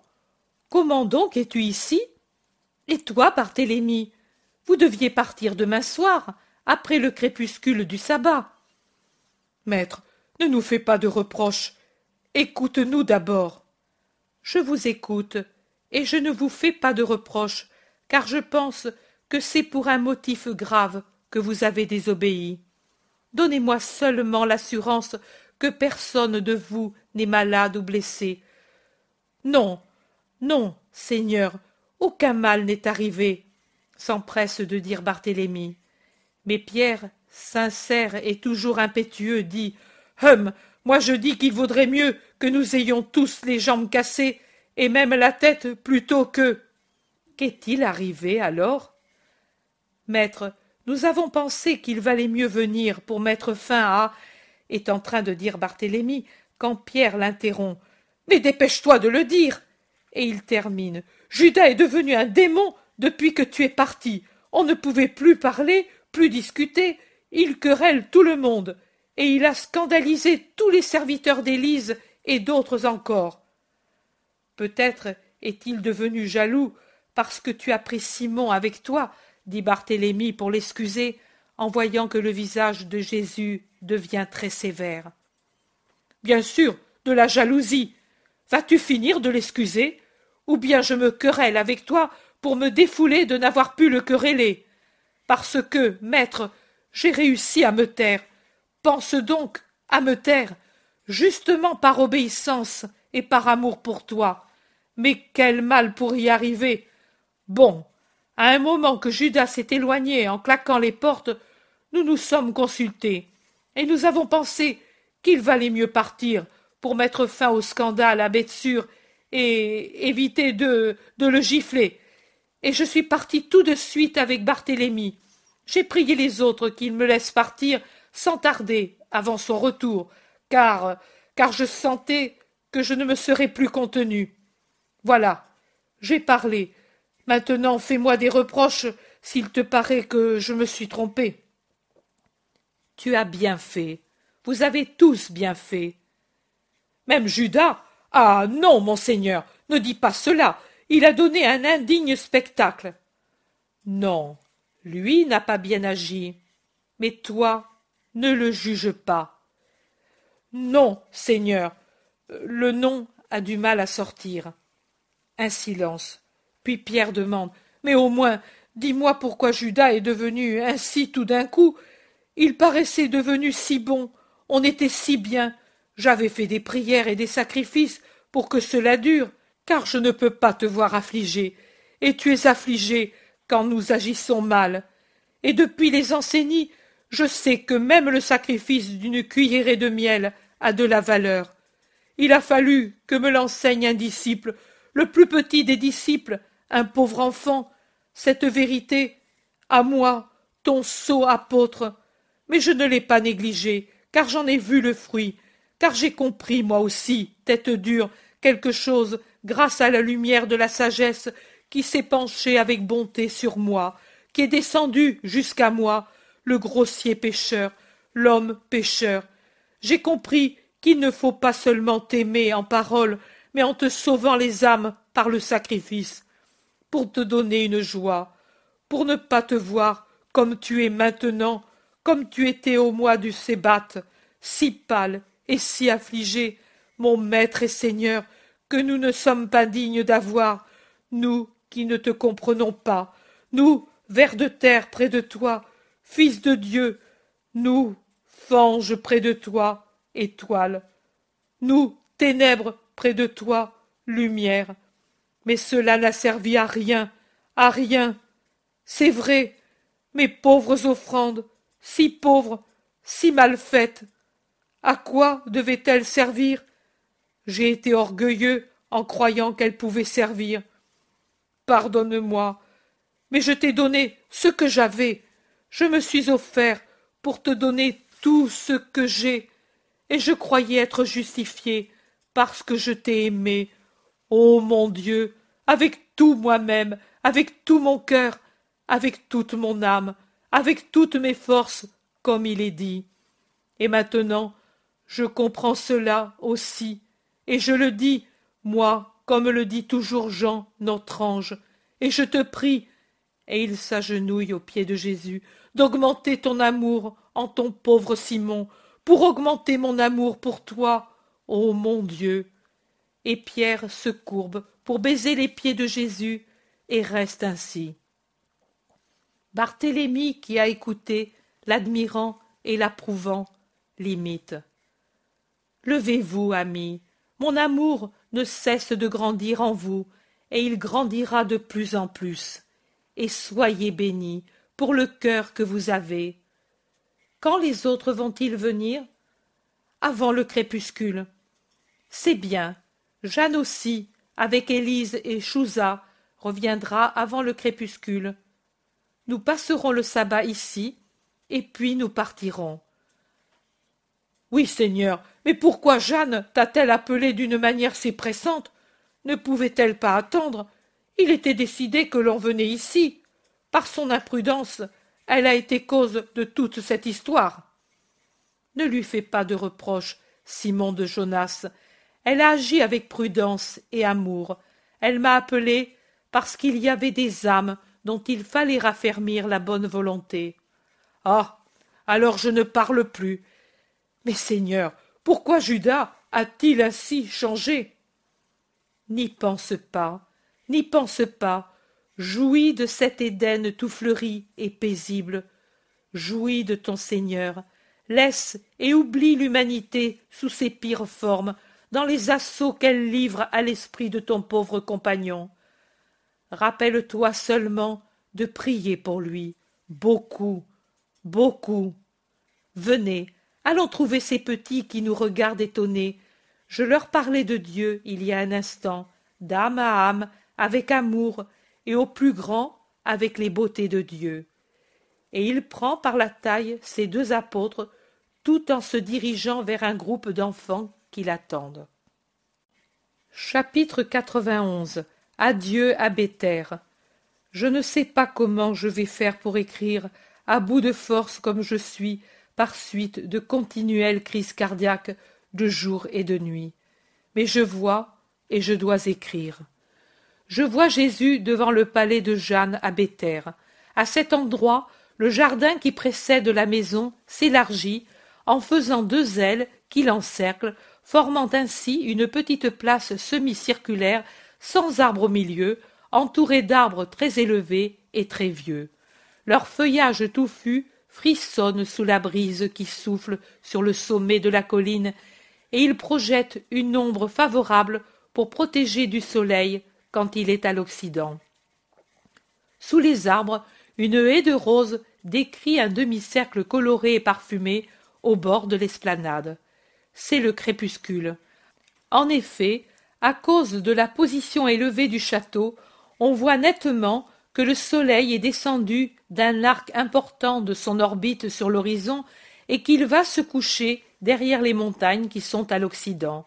A: Comment donc es-tu ici? Et toi, Barthélemy Vous deviez partir demain soir, après le crépuscule du sabbat. Maître, ne nous fais pas de reproches. Écoute-nous d'abord. Je vous écoute, et je ne vous fais pas de reproches, car je pense que c'est pour un motif grave que vous avez désobéi. Donnez-moi seulement l'assurance que personne de vous n'est malade ou blessé. Non, Non, Seigneur, aucun mal n'est arrivé, s'empresse de dire Barthélemy. Mais Pierre, sincère et toujours impétueux, dit Hum, moi je dis qu'il vaudrait mieux que nous ayons tous les jambes cassées et même la tête plutôt que. Qu'est-il arrivé alors? Maître, nous avons pensé qu'il valait mieux venir pour mettre fin à. est en train de dire Barthélemy, quand Pierre l'interrompt. Mais dépêche-toi de le dire. Et il termine. Judas est devenu un démon depuis que tu es parti. On ne pouvait plus parler, plus discuter. Il querelle tout le monde. Et il a scandalisé tous les serviteurs d'Élise et d'autres encore. Peut-être est-il devenu jaloux parce que tu as pris Simon avec toi, dit Barthélemy pour l'excuser, en voyant que le visage de Jésus devient très sévère. Bien sûr, de la jalousie. Vas-tu finir de l'excuser? Ou bien je me querelle avec toi pour me défouler de n'avoir pu le quereller? Parce que, maître, j'ai réussi à me taire. Pense donc à me taire, justement par obéissance et par amour pour toi. Mais quel mal pour y arriver Bon, à un moment que Judas s'est éloigné en claquant les portes, nous nous sommes consultés, et nous avons pensé qu'il valait mieux partir pour mettre fin au scandale à Betsure et éviter de, de le gifler. Et je suis parti tout de suite avec Barthélemy. J'ai prié les autres qu'ils me laissent partir sans tarder avant son retour, car car je sentais que je ne me serais plus contenu. Voilà, j'ai parlé, Maintenant fais-moi des reproches s'il te paraît que je me suis trompé. Tu as bien fait. Vous avez tous bien fait. Même Judas. Ah. Non, monseigneur. Ne dis pas cela. Il a donné un indigne spectacle. Non. Lui n'a pas bien agi. Mais toi, ne le juge pas. Non, Seigneur. Le nom a du mal à sortir. Un silence. Puis Pierre demande Mais au moins, dis-moi pourquoi Judas est devenu ainsi tout d'un coup. Il paraissait devenu si bon, on était si bien. J'avais fait des prières et des sacrifices pour que cela dure, car je ne peux pas te voir affligé, et tu es affligé quand nous agissons mal. Et depuis les enseignies, je sais que même le sacrifice d'une cuillerée de miel a de la valeur. Il a fallu que me l'enseigne un disciple, le plus petit des disciples, un pauvre enfant, cette vérité, à moi, ton sot apôtre. Mais je ne l'ai pas négligé, car j'en ai vu le fruit, car j'ai compris, moi aussi, tête dure, quelque chose, grâce à la lumière de la sagesse qui s'est penchée avec bonté sur moi, qui est descendu jusqu'à moi, le grossier pécheur, l'homme pécheur. J'ai compris qu'il ne faut pas seulement t'aimer en parole, mais en te sauvant les âmes par le sacrifice pour te donner une joie, pour ne pas te voir comme tu es maintenant, comme tu étais au mois du Sébat, si pâle et si affligé, mon maître et Seigneur, que nous ne sommes pas dignes d'avoir, nous qui ne te comprenons pas, nous, vers de terre près de toi, fils de Dieu, nous, fange près de toi, étoile, nous, ténèbres près de toi, lumière, mais cela n'a servi à rien, à rien. C'est vrai, mes pauvres offrandes, si pauvres, si mal faites. À quoi devaient-elles servir? J'ai été orgueilleux en croyant qu'elles pouvaient servir. Pardonne-moi, mais je t'ai donné ce que j'avais. Je me suis offert pour te donner tout ce que j'ai, et je croyais être justifié parce que je t'ai aimé. Ô mon Dieu, avec tout moi-même, avec tout mon cœur, avec toute mon âme, avec toutes mes forces, comme il est dit. Et maintenant, je comprends cela aussi, et je le dis, moi, comme le dit toujours Jean, notre ange, et je te prie, et il s'agenouille aux pieds de Jésus, d'augmenter ton amour en ton pauvre Simon, pour augmenter mon amour pour toi, ô mon Dieu et Pierre se courbe pour baiser les pieds de Jésus et reste ainsi. Barthélemy, qui a écouté, l'admirant et l'approuvant, l'imite. Levez-vous, amis, mon amour ne cesse de grandir en vous, et il grandira de plus en plus. Et soyez bénis pour le cœur que vous avez. Quand les autres vont-ils venir? Avant le crépuscule. C'est bien. Jeanne aussi, avec Élise et Chouza, reviendra avant le crépuscule. Nous passerons le sabbat ici, et puis nous partirons. Oui, Seigneur, mais pourquoi Jeanne t'a-t-elle appelé d'une manière si pressante? Ne pouvait-elle pas attendre? Il était décidé que l'on venait ici. Par son imprudence, elle a été cause de toute cette histoire. Ne lui fais pas de reproches, Simon de Jonas. Elle a agi avec prudence et amour. Elle m'a appelé parce qu'il y avait des âmes dont il fallait raffermir la bonne volonté. Ah. Alors je ne parle plus. Mais Seigneur, pourquoi Judas a-t-il ainsi changé? N'y pense pas, n'y pense pas. Jouis de cet Éden tout fleuri et paisible. Jouis de ton Seigneur. Laisse et oublie l'humanité sous ses pires formes, dans les assauts qu'elle livre à l'esprit de ton pauvre compagnon. Rappelle-toi seulement de prier pour lui, beaucoup, beaucoup. Venez, allons trouver ces petits qui nous regardent étonnés. Je leur parlais de Dieu il y a un instant, d'âme à âme, avec amour, et au plus grand avec les beautés de Dieu. Et il prend par la taille ses deux apôtres, tout en se dirigeant vers un groupe d'enfants qui l'attendent. Chapitre 91 Adieu à Béthère. Je ne sais pas comment je vais faire pour écrire, à bout de force comme je suis, par suite de continuelles crises cardiaques de jour et de nuit. Mais je vois et je dois écrire. Je vois Jésus devant le palais de Jeanne à Béthère. À cet endroit, le jardin qui précède la maison s'élargit en faisant deux ailes qui l'encerclent, formant ainsi une petite place semi-circulaire sans arbre au milieu, entourée d'arbres très élevés et très vieux. Leur feuillage touffu frissonne sous la brise qui souffle sur le sommet de la colline, et il projette une ombre favorable pour protéger du soleil quand il est à l'Occident. Sous les arbres, une haie de roses décrit un demi-cercle coloré et parfumé au bord de l'esplanade. C'est le crépuscule. En effet, à cause de la position élevée du château, on voit nettement que le soleil est descendu d'un arc important de son orbite sur l'horizon et qu'il va se coucher derrière les montagnes qui sont à l'Occident.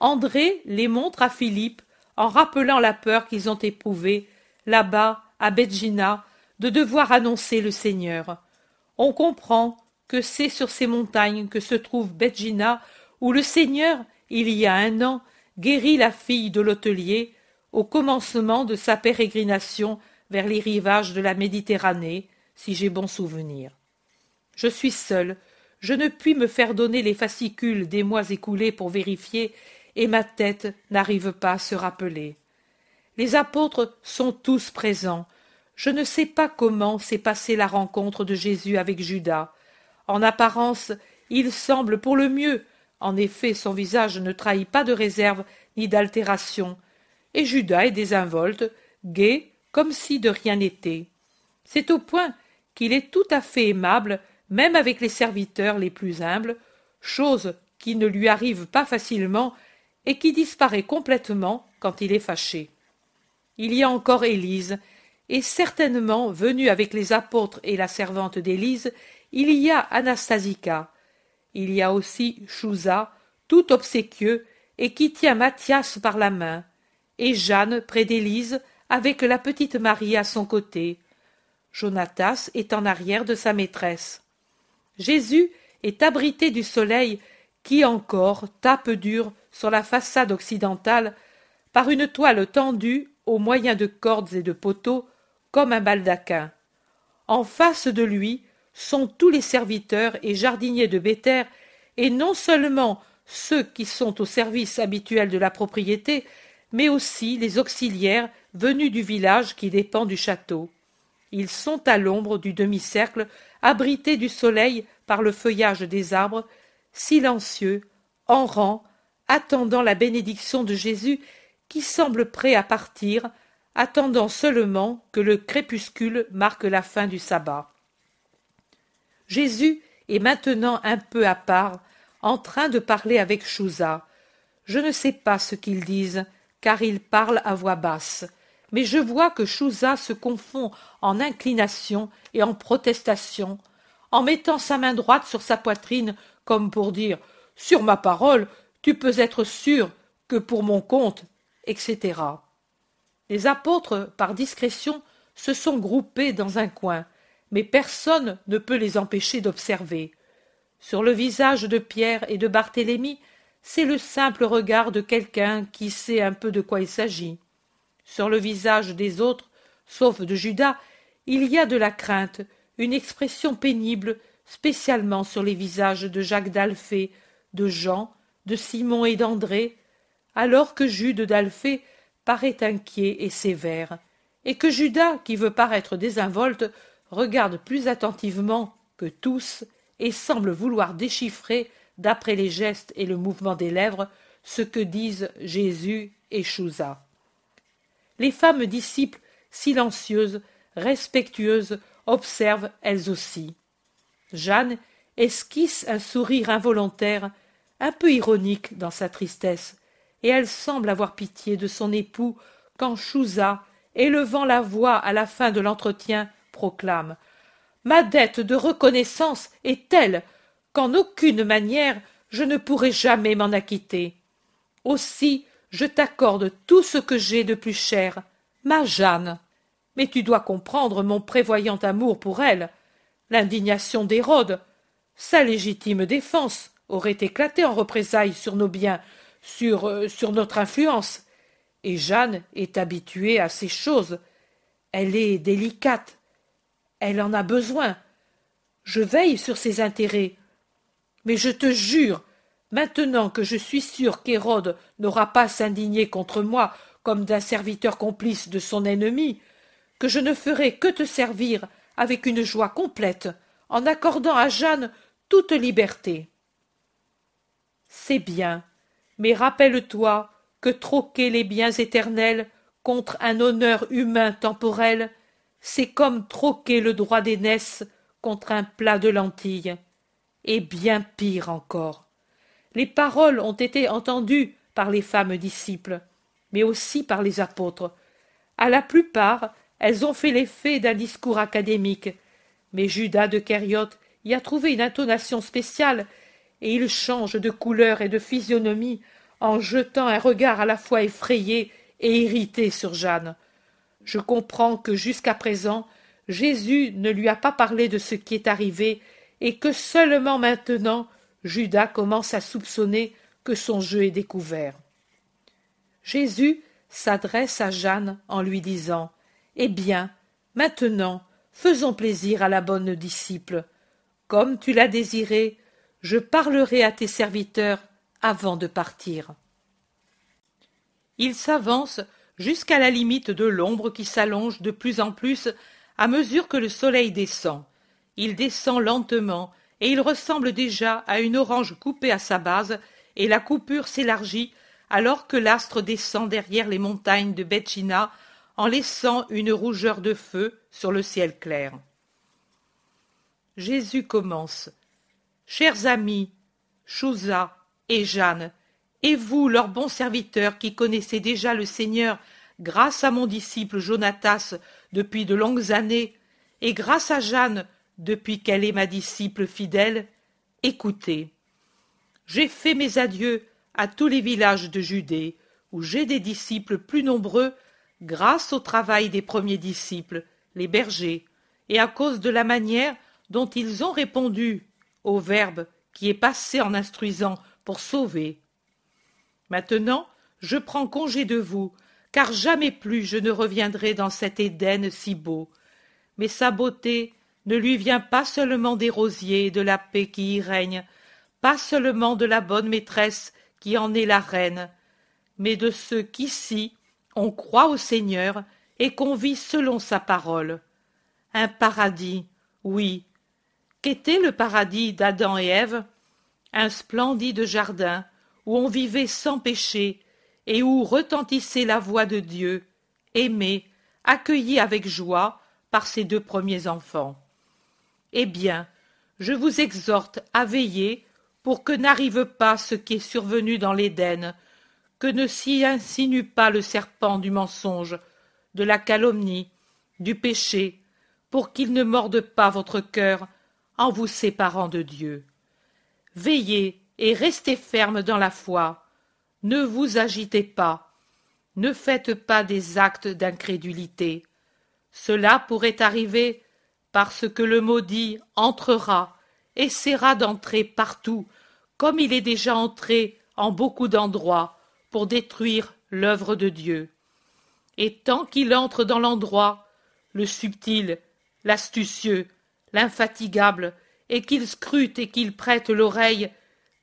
A: André les montre à Philippe en rappelant la peur qu'ils ont éprouvée là-bas à Bedjina de devoir annoncer le Seigneur. On comprend que c'est sur ces montagnes que se trouve Bedjina où le Seigneur, il y a un an, guérit la fille de l'hôtelier au commencement de sa pérégrination vers les rivages de la Méditerranée, si j'ai bon souvenir. Je suis seul, je ne puis me faire donner les fascicules des mois écoulés pour vérifier, et ma tête n'arrive pas à se rappeler. Les apôtres sont tous présents. Je ne sais pas comment s'est passée la rencontre de Jésus avec Judas. En apparence, il semble pour le mieux en effet, son visage ne trahit pas de réserve ni d'altération, et Judas est désinvolte, gai, comme si de rien n'était. C'est au point qu'il est tout à fait aimable, même avec les serviteurs les plus humbles, chose qui ne lui arrive pas facilement et qui disparaît complètement quand il est fâché. Il y a encore Élise, et certainement venue avec les apôtres et la servante d'Élise, il y a Anastasica, il y a aussi Chouza, tout obséquieux, et qui tient Mathias par la main, et Jeanne près d'Élise, avec la petite Marie à son côté. Jonatas est en arrière de sa maîtresse. Jésus est abrité du soleil qui encore tape dur sur la façade occidentale par une toile tendue au moyen de cordes et de poteaux comme un baldaquin. En face de lui, sont tous les serviteurs et jardiniers de Béthère, et non seulement ceux qui sont au service habituel de la propriété, mais aussi les auxiliaires venus du village qui dépend du château. Ils sont à l'ombre du demi-cercle, abrités du soleil par le feuillage des arbres, silencieux, en rang, attendant la bénédiction de Jésus qui semble prêt à partir, attendant seulement que le crépuscule marque la fin du sabbat. Jésus est maintenant un peu à part, en train de parler avec Chouza. Je ne sais pas ce qu'ils disent, car ils parlent à voix basse, mais je vois que Chouza se confond en inclination et en protestation, en mettant sa main droite sur sa poitrine, comme pour dire Sur ma parole, tu peux être sûr que pour mon compte, etc. Les apôtres, par discrétion, se sont groupés dans un coin, mais personne ne peut les empêcher d'observer. Sur le visage de Pierre et de Barthélemy, c'est le simple regard de quelqu'un qui sait un peu de quoi il s'agit. Sur le visage des autres, sauf de Judas, il y a de la crainte, une expression pénible, spécialement sur les visages de Jacques d'Alphée, de Jean, de Simon et d'André, alors que Jude d'Alphée paraît inquiet et sévère, et que Judas, qui veut paraître désinvolte, regarde plus attentivement que tous et semble vouloir déchiffrer, d'après les gestes et le mouvement des lèvres, ce que disent Jésus et Chouza. Les femmes disciples, silencieuses, respectueuses, observent elles aussi. Jeanne esquisse un sourire involontaire, un peu ironique dans sa tristesse, et elle semble avoir pitié de son époux quand Chouza, élevant la voix à la fin de l'entretien, proclame Ma dette de reconnaissance est telle qu'en aucune manière je ne pourrai jamais m'en acquitter. Aussi je t'accorde tout ce que j'ai de plus cher, ma Jeanne. Mais tu dois comprendre mon prévoyant amour pour elle. L'indignation d'Hérode, sa légitime défense, aurait éclaté en représailles sur nos biens, sur, euh, sur notre influence. Et Jeanne est habituée à ces choses. Elle est délicate. Elle en a besoin. Je veille sur ses intérêts. Mais je te jure, maintenant que je suis sûr qu'Hérode n'aura pas s'indigner contre moi comme d'un serviteur complice de son ennemi, que je ne ferai que te servir avec une joie complète, en accordant à Jeanne toute liberté. C'est bien, mais rappelle-toi que troquer les biens éternels contre un honneur humain temporel c'est comme troquer le droit d'aînesse contre un plat de lentilles. Et bien pire encore. Les paroles ont été entendues par les femmes disciples, mais aussi par les apôtres. À la plupart, elles ont fait l'effet d'un discours académique, mais Judas de Kériote y a trouvé une intonation spéciale, et il change de couleur et de physionomie en jetant un regard à la fois effrayé et irrité sur Jeanne. Je comprends que jusqu'à présent Jésus ne lui a pas parlé de ce qui est arrivé, et que seulement maintenant Judas commence à soupçonner que son jeu est découvert. Jésus s'adresse à Jeanne en lui disant Eh bien, maintenant, faisons plaisir à la bonne disciple. Comme tu l'as désiré, je parlerai à tes serviteurs avant de partir. Il s'avance jusqu'à la limite de l'ombre qui s'allonge de plus en plus à mesure que le soleil descend. Il descend lentement, et il ressemble déjà à une orange coupée à sa base, et la coupure s'élargit alors que l'astre descend derrière les montagnes de Betchina en laissant une rougeur de feu sur le ciel clair. Jésus commence. Chers amis, Chouza et Jeanne, et vous, leurs bons serviteurs qui connaissez déjà le Seigneur grâce à mon disciple Jonatas depuis de longues années, et grâce à Jeanne depuis qu'elle est ma disciple fidèle, écoutez. J'ai fait mes adieux à tous les villages de Judée, où j'ai des disciples plus nombreux grâce au travail des premiers disciples, les bergers, et à cause de la manière dont ils ont répondu au Verbe qui est passé en instruisant pour sauver. Maintenant, je prends congé de vous, car jamais plus je ne reviendrai dans cet Éden si beau. Mais sa beauté ne lui vient pas seulement des rosiers et de la paix qui y règne, pas seulement de la bonne maîtresse qui en est la reine, mais de ceux qu'ici on croit au Seigneur et qu'on vit selon sa parole. Un paradis, oui. Qu'était le paradis d'Adam et Ève? Un splendide jardin où on vivait sans péché, et où retentissait la voix de Dieu, aimé, accueilli avec joie par ses deux premiers enfants. Eh bien, je vous exhorte à veiller pour que n'arrive pas ce qui est survenu dans l'Éden, que ne s'y insinue pas le serpent du mensonge, de la calomnie, du péché, pour qu'il ne morde pas votre cœur en vous séparant de Dieu. Veillez et restez ferme dans la foi. Ne vous agitez pas. Ne faites pas des actes d'incrédulité. Cela pourrait arriver parce que le maudit entrera, essaiera d'entrer partout, comme il est déjà entré en beaucoup d'endroits, pour détruire l'œuvre de Dieu. Et tant qu'il entre dans l'endroit, le subtil, l'astucieux, l'infatigable, et qu'il scrute et qu'il prête l'oreille,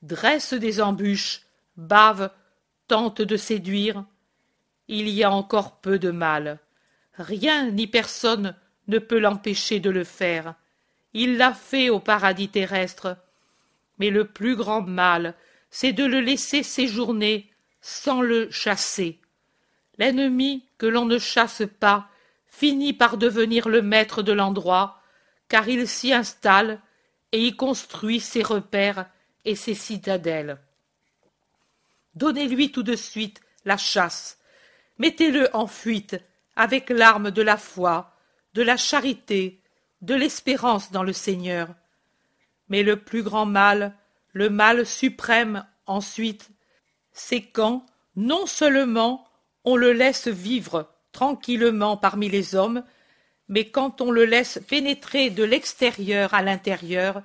A: dresse des embûches, bave, tente de séduire, il y a encore peu de mal. Rien ni personne ne peut l'empêcher de le faire. Il l'a fait au paradis terrestre. Mais le plus grand mal, c'est de le laisser séjourner sans le chasser. L'ennemi que l'on ne chasse pas finit par devenir le maître de l'endroit, car il s'y installe et y construit ses repères et ses citadelles. Donnez-lui tout de suite la chasse, mettez-le en fuite avec l'arme de la foi, de la charité, de l'espérance dans le Seigneur. Mais le plus grand mal, le mal suprême ensuite, c'est quand, non seulement on le laisse vivre tranquillement parmi les hommes, mais quand on le laisse pénétrer de l'extérieur à l'intérieur,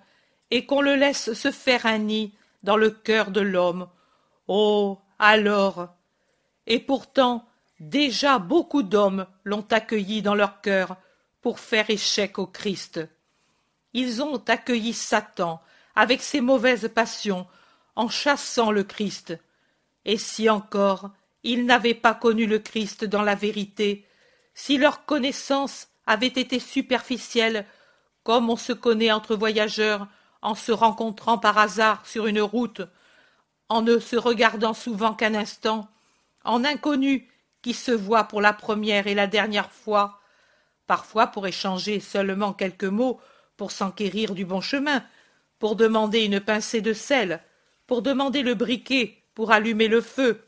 A: et qu'on le laisse se faire un nid dans le cœur de l'homme, oh. Alors. Et pourtant, déjà beaucoup d'hommes l'ont accueilli dans leur cœur pour faire échec au Christ. Ils ont accueilli Satan avec ses mauvaises passions en chassant le Christ. Et si encore ils n'avaient pas connu le Christ dans la vérité, si leur connaissance avait été superficielle, comme on se connaît entre voyageurs en se rencontrant par hasard sur une route, en ne se regardant souvent qu'un instant, en inconnus qui se voient pour la première et la dernière fois, parfois pour échanger seulement quelques mots, pour s'enquérir du bon chemin, pour demander une pincée de sel, pour demander le briquet pour allumer le feu,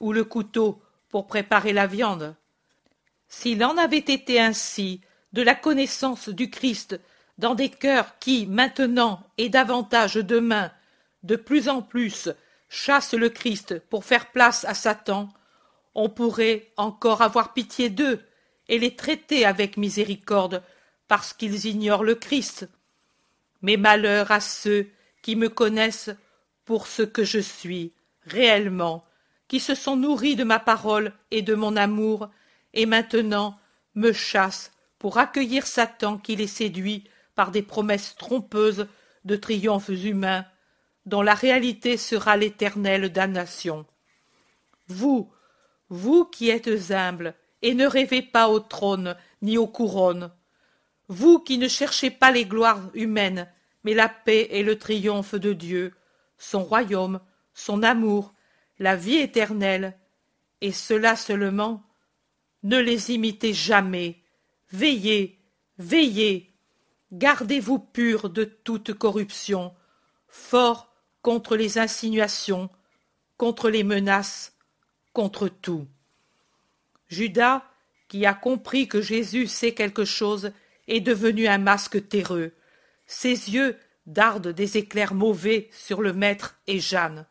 A: ou le couteau pour préparer la viande. S'il en avait été ainsi de la connaissance du Christ dans des cœurs qui, maintenant et davantage demain, de plus en plus, chassent le Christ pour faire place à Satan, on pourrait encore avoir pitié d'eux et les traiter avec miséricorde parce qu'ils ignorent le Christ. Mais malheur à ceux qui me connaissent pour ce que je suis réellement, qui se sont nourris de ma parole et de mon amour, et maintenant me chassent pour accueillir Satan qui les séduit par des promesses trompeuses de triomphes humains, dont la réalité sera l'éternelle damnation. Vous, vous qui êtes humbles, et ne rêvez pas au trône ni aux couronnes, vous qui ne cherchez pas les gloires humaines, mais la paix et le triomphe de Dieu, son royaume, son amour, la vie éternelle, et cela seulement, ne les imitez jamais, veillez, veillez, gardez-vous purs de toute corruption, fort contre les insinuations, contre les menaces, contre tout. Judas, qui a compris que Jésus sait quelque chose, est devenu un masque terreux. Ses yeux dardent des éclairs mauvais sur le maître et Jeanne.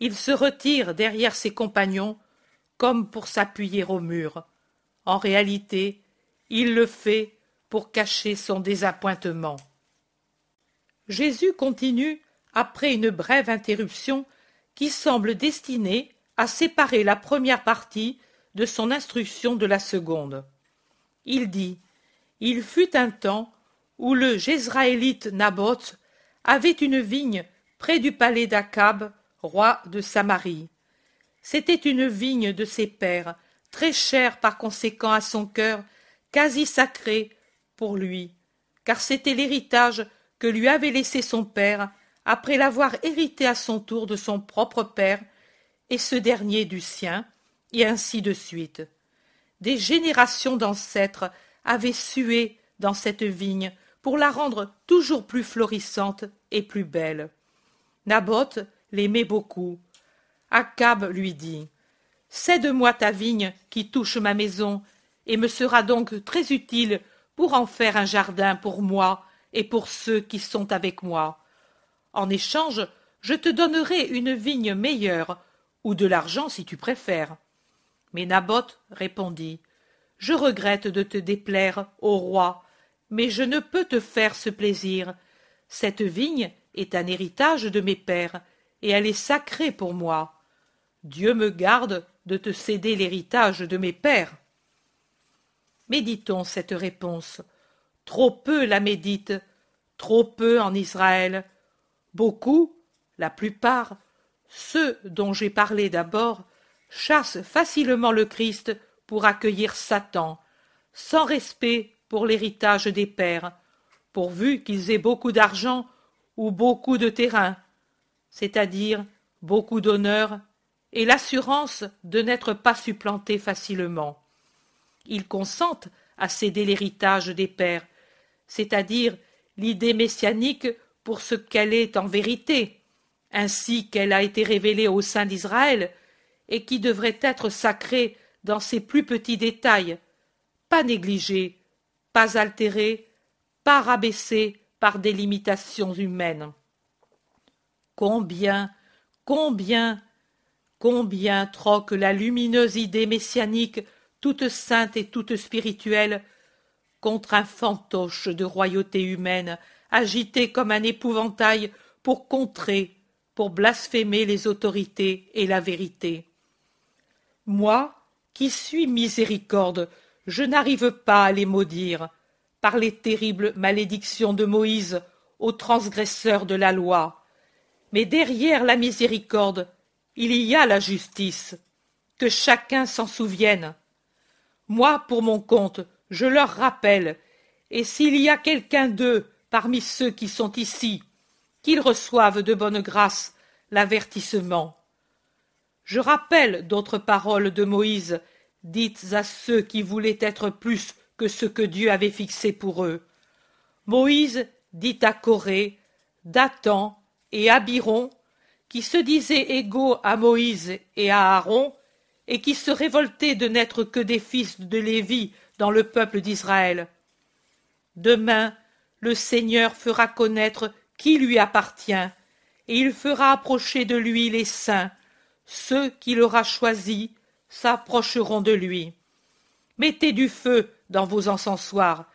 A: Il se retire derrière ses compagnons comme pour s'appuyer au mur. En réalité, il le fait pour cacher son désappointement. Jésus continue après une brève interruption qui semble destinée à séparer la première partie de son instruction de la seconde. Il dit Il fut un temps où le Jézraélite Naboth avait une vigne près du palais d'Akab, roi de Samarie. C'était une vigne de ses pères, très chère par conséquent à son cœur, quasi sacrée pour lui, car c'était l'héritage que lui avait laissé son père après l'avoir hérité à son tour de son propre père, et ce dernier du sien, et ainsi de suite. Des générations d'ancêtres avaient sué dans cette vigne pour la rendre toujours plus florissante et plus belle. Naboth l'aimait beaucoup. Akab lui dit Cède-moi ta vigne qui touche ma maison, et me sera donc très utile pour en faire un jardin pour moi et pour ceux qui sont avec moi. En échange, je te donnerai une vigne meilleure, ou de l'argent si tu préfères. Mais Naboth répondit Je regrette de te déplaire, ô roi, mais je ne peux te faire ce plaisir. Cette vigne est un héritage de mes pères, et elle est sacrée pour moi. Dieu me garde de te céder l'héritage de mes pères. Méditons cette réponse. Trop peu la médite, trop peu en Israël. Beaucoup, la plupart, ceux dont j'ai parlé d'abord, chassent facilement le Christ pour accueillir Satan, sans respect pour l'héritage des pères, pourvu qu'ils aient beaucoup d'argent ou beaucoup de terrain, c'est-à-dire beaucoup d'honneur et l'assurance de n'être pas supplantés facilement. Ils consentent à céder l'héritage des pères, c'est-à-dire l'idée messianique pour ce qu'elle est en vérité, ainsi qu'elle a été révélée au sein d'Israël, et qui devrait être sacrée dans ses plus petits détails, pas négligée, pas altérée, pas rabaissée par des limitations humaines. Combien, combien, combien troque la lumineuse idée messianique, toute sainte et toute spirituelle, contre un fantoche de royauté humaine, agité comme un épouvantail pour contrer, pour blasphémer les autorités et la vérité. Moi, qui suis miséricorde, je n'arrive pas à les maudire par les terribles malédictions de Moïse aux transgresseurs de la loi. Mais derrière la miséricorde, il y a la justice. Que chacun s'en souvienne. Moi, pour mon compte, je leur rappelle, et s'il y a quelqu'un d'eux parmi ceux qui sont ici, qu'ils reçoivent de bonne grâce l'avertissement. Je rappelle d'autres paroles de Moïse, dites à ceux qui voulaient être plus que ce que Dieu avait fixé pour eux. Moïse dit à Corée, Dathan et Abiron, qui se disaient égaux à Moïse et à Aaron, et qui se révoltaient de n'être que des fils de Lévi dans le peuple d'Israël. Demain, le Seigneur fera connaître qui lui appartient, et il fera approcher de lui les saints. Ceux qu'il aura choisis s'approcheront de lui. Mettez du feu dans vos encensoirs,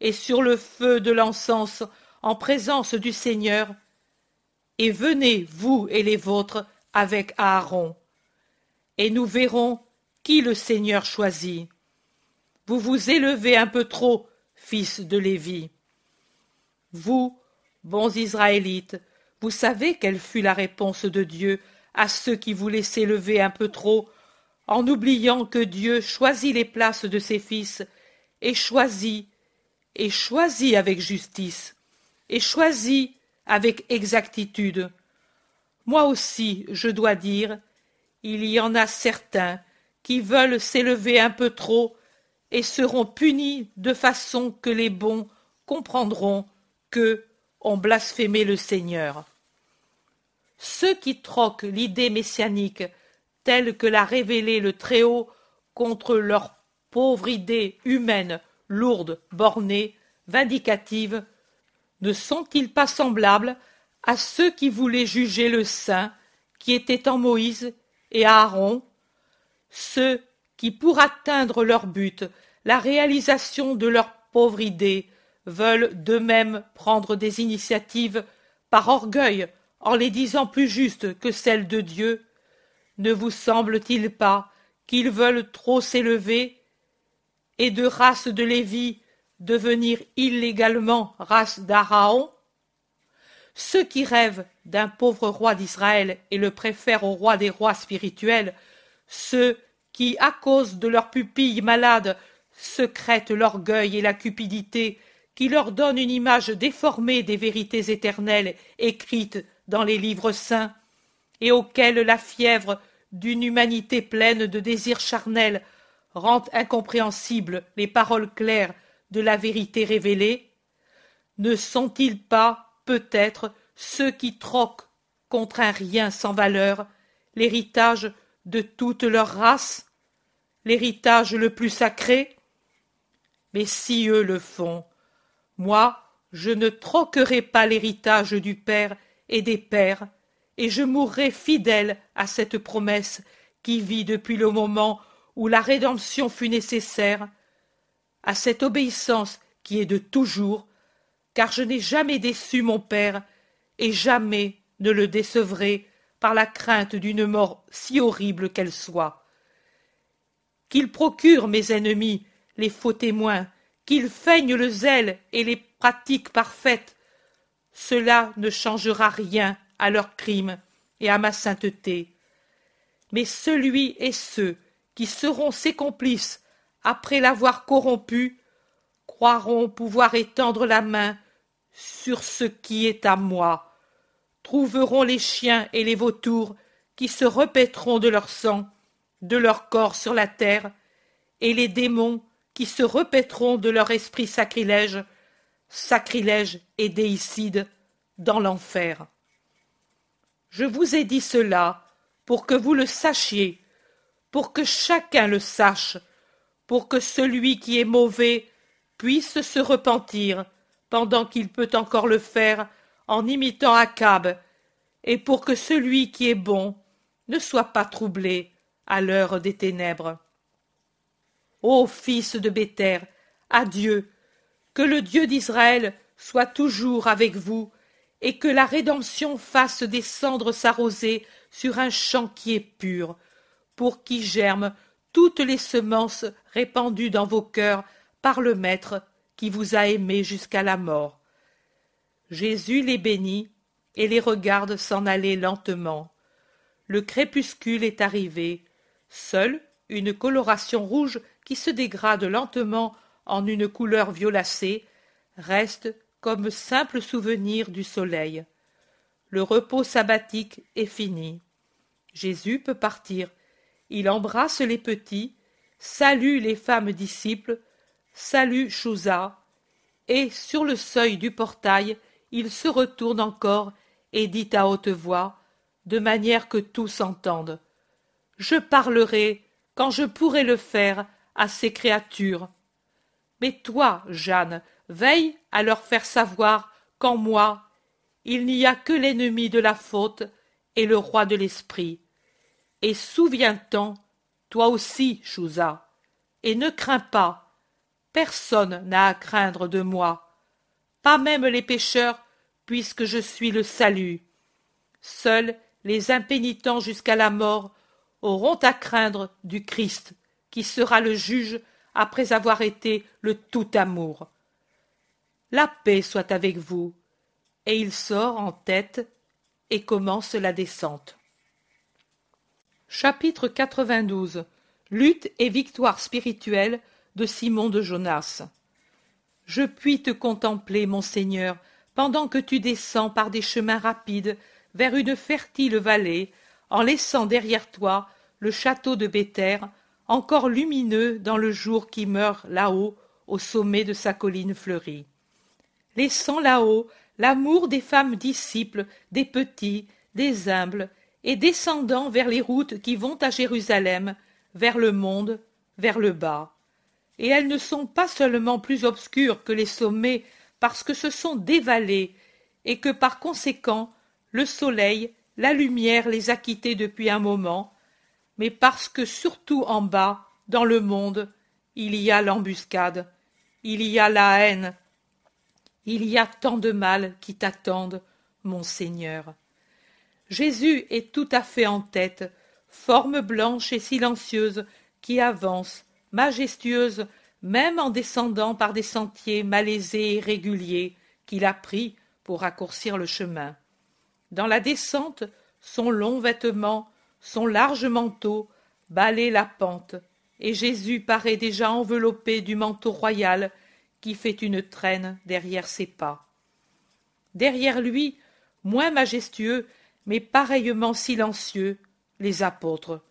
A: et sur le feu de l'encens, en présence du Seigneur, et venez, vous et les vôtres, avec Aaron. Et nous verrons qui le Seigneur choisit. Vous vous élevez un peu trop, fils de Lévi. Vous, bons Israélites, vous savez quelle fut la réponse de Dieu à ceux qui voulaient s'élever un peu trop, en oubliant que Dieu choisit les places de ses fils, et choisit, et choisit avec justice, et choisit avec exactitude. Moi aussi, je dois dire, il y en a certains qui veulent s'élever un peu trop et seront punis de façon que les bons comprendront que ont blasphémé le Seigneur. Ceux qui troquent l'idée messianique telle que l'a révélée le Très-Haut contre leur pauvre idée humaine, lourde, bornée, vindicative, ne sont-ils pas semblables à ceux qui voulaient juger le saint qui était en Moïse et Aaron, ceux qui, pour atteindre leur but, la réalisation de leur pauvre idée, veulent d'eux-mêmes prendre des initiatives par orgueil en les disant plus justes que celles de Dieu, ne vous semble-t-il pas qu'ils veulent trop s'élever et de race de Lévi devenir illégalement race d'Araon? Ceux qui rêvent d'un pauvre roi d'Israël et le préfèrent au roi des rois spirituels, ceux qui, à cause de leurs pupilles malades, secrètent l'orgueil et la cupidité, qui leur donnent une image déformée des vérités éternelles écrites dans les livres saints, et auxquels la fièvre d'une humanité pleine de désirs charnels rend incompréhensibles les paroles claires de la vérité révélée Ne sont-ils pas, peut-être, ceux qui troquent contre un rien sans valeur l'héritage de toute leur race, l'héritage le plus sacré? Mais si eux le font, moi, je ne troquerai pas l'héritage du Père et des Pères, et je mourrai fidèle à cette promesse qui vit depuis le moment où la rédemption fut nécessaire, à cette obéissance qui est de toujours, car je n'ai jamais déçu mon Père, et jamais ne le décevrai par la crainte d'une mort si horrible qu'elle soit. Qu'il procure mes ennemis, les faux témoins, qu'ils feignent le zèle et les pratiques parfaites, cela ne changera rien à leurs crimes et à ma sainteté. Mais celui et ceux qui seront ses complices après l'avoir corrompu croiront pouvoir étendre la main sur ce qui est à moi, trouveront les chiens et les vautours qui se repaîtront de leur sang, de leur corps sur la terre, et les démons qui se repaîtront de leur esprit sacrilège, sacrilège et déicide, dans l'enfer. Je vous ai dit cela pour que vous le sachiez, pour que chacun le sache, pour que celui qui est mauvais puisse se repentir pendant qu'il peut encore le faire en imitant Akab, et pour que celui qui est bon ne soit pas troublé à l'heure des ténèbres. Ô fils de Béter, adieu, que le Dieu d'Israël soit toujours avec vous et que la rédemption fasse descendre sa rosée sur un champ qui est pur, pour qu'y germent toutes les semences répandues dans vos cœurs par le Maître qui vous a aimés jusqu'à la mort. Jésus les bénit et les regarde s'en aller lentement. Le crépuscule est arrivé. Seule une coloration rouge qui se dégrade lentement en une couleur violacée reste comme simple souvenir du soleil. Le repos sabbatique est fini. Jésus peut partir. Il embrasse les petits, salue les femmes disciples, salue Chouza, et sur le seuil du portail, il se retourne encore et dit à haute voix, de manière que tous entendent. Je parlerai, quand je pourrai le faire, à ces créatures. Mais toi, Jeanne, veille à leur faire savoir qu'en moi il n'y a que l'ennemi de la faute et le roi de l'esprit. Et souviens-t'en, toi aussi, Chouza, et ne crains pas, personne n'a à craindre de moi, pas même les pécheurs, puisque je suis le salut. Seuls les impénitents jusqu'à la mort auront à craindre du Christ, qui sera le juge après avoir été le tout amour. La paix soit avec vous. Et il sort en tête et commence la descente. Chapitre 92 Lutte et victoire spirituelle de Simon de Jonas. Je puis te contempler, mon Seigneur, pendant que tu descends par des chemins rapides vers une fertile vallée, en laissant derrière toi le château de Béter, encore lumineux dans le jour qui meurt là-haut au sommet de sa colline fleurie laissant là-haut l'amour des femmes disciples, des petits, des humbles, et descendant vers les routes qui vont à Jérusalem, vers le monde, vers le bas. Et elles ne sont pas seulement plus obscures que les sommets parce que ce sont des vallées, et que par conséquent le soleil, la lumière les a quittées depuis un moment, mais parce que surtout en bas, dans le monde, il y a l'embuscade, il y a la haine, il y a tant de mal qui t'attendent, mon Seigneur. Jésus est tout à fait en tête, forme blanche et silencieuse qui avance, majestueuse, même en descendant par des sentiers malaisés et réguliers qu'il a pris pour raccourcir le chemin. Dans la descente, son long vêtement, son large manteau balaient la pente, et Jésus paraît déjà enveloppé du manteau royal qui fait une traîne derrière ses pas. Derrière lui, moins majestueux, mais pareillement silencieux, les apôtres.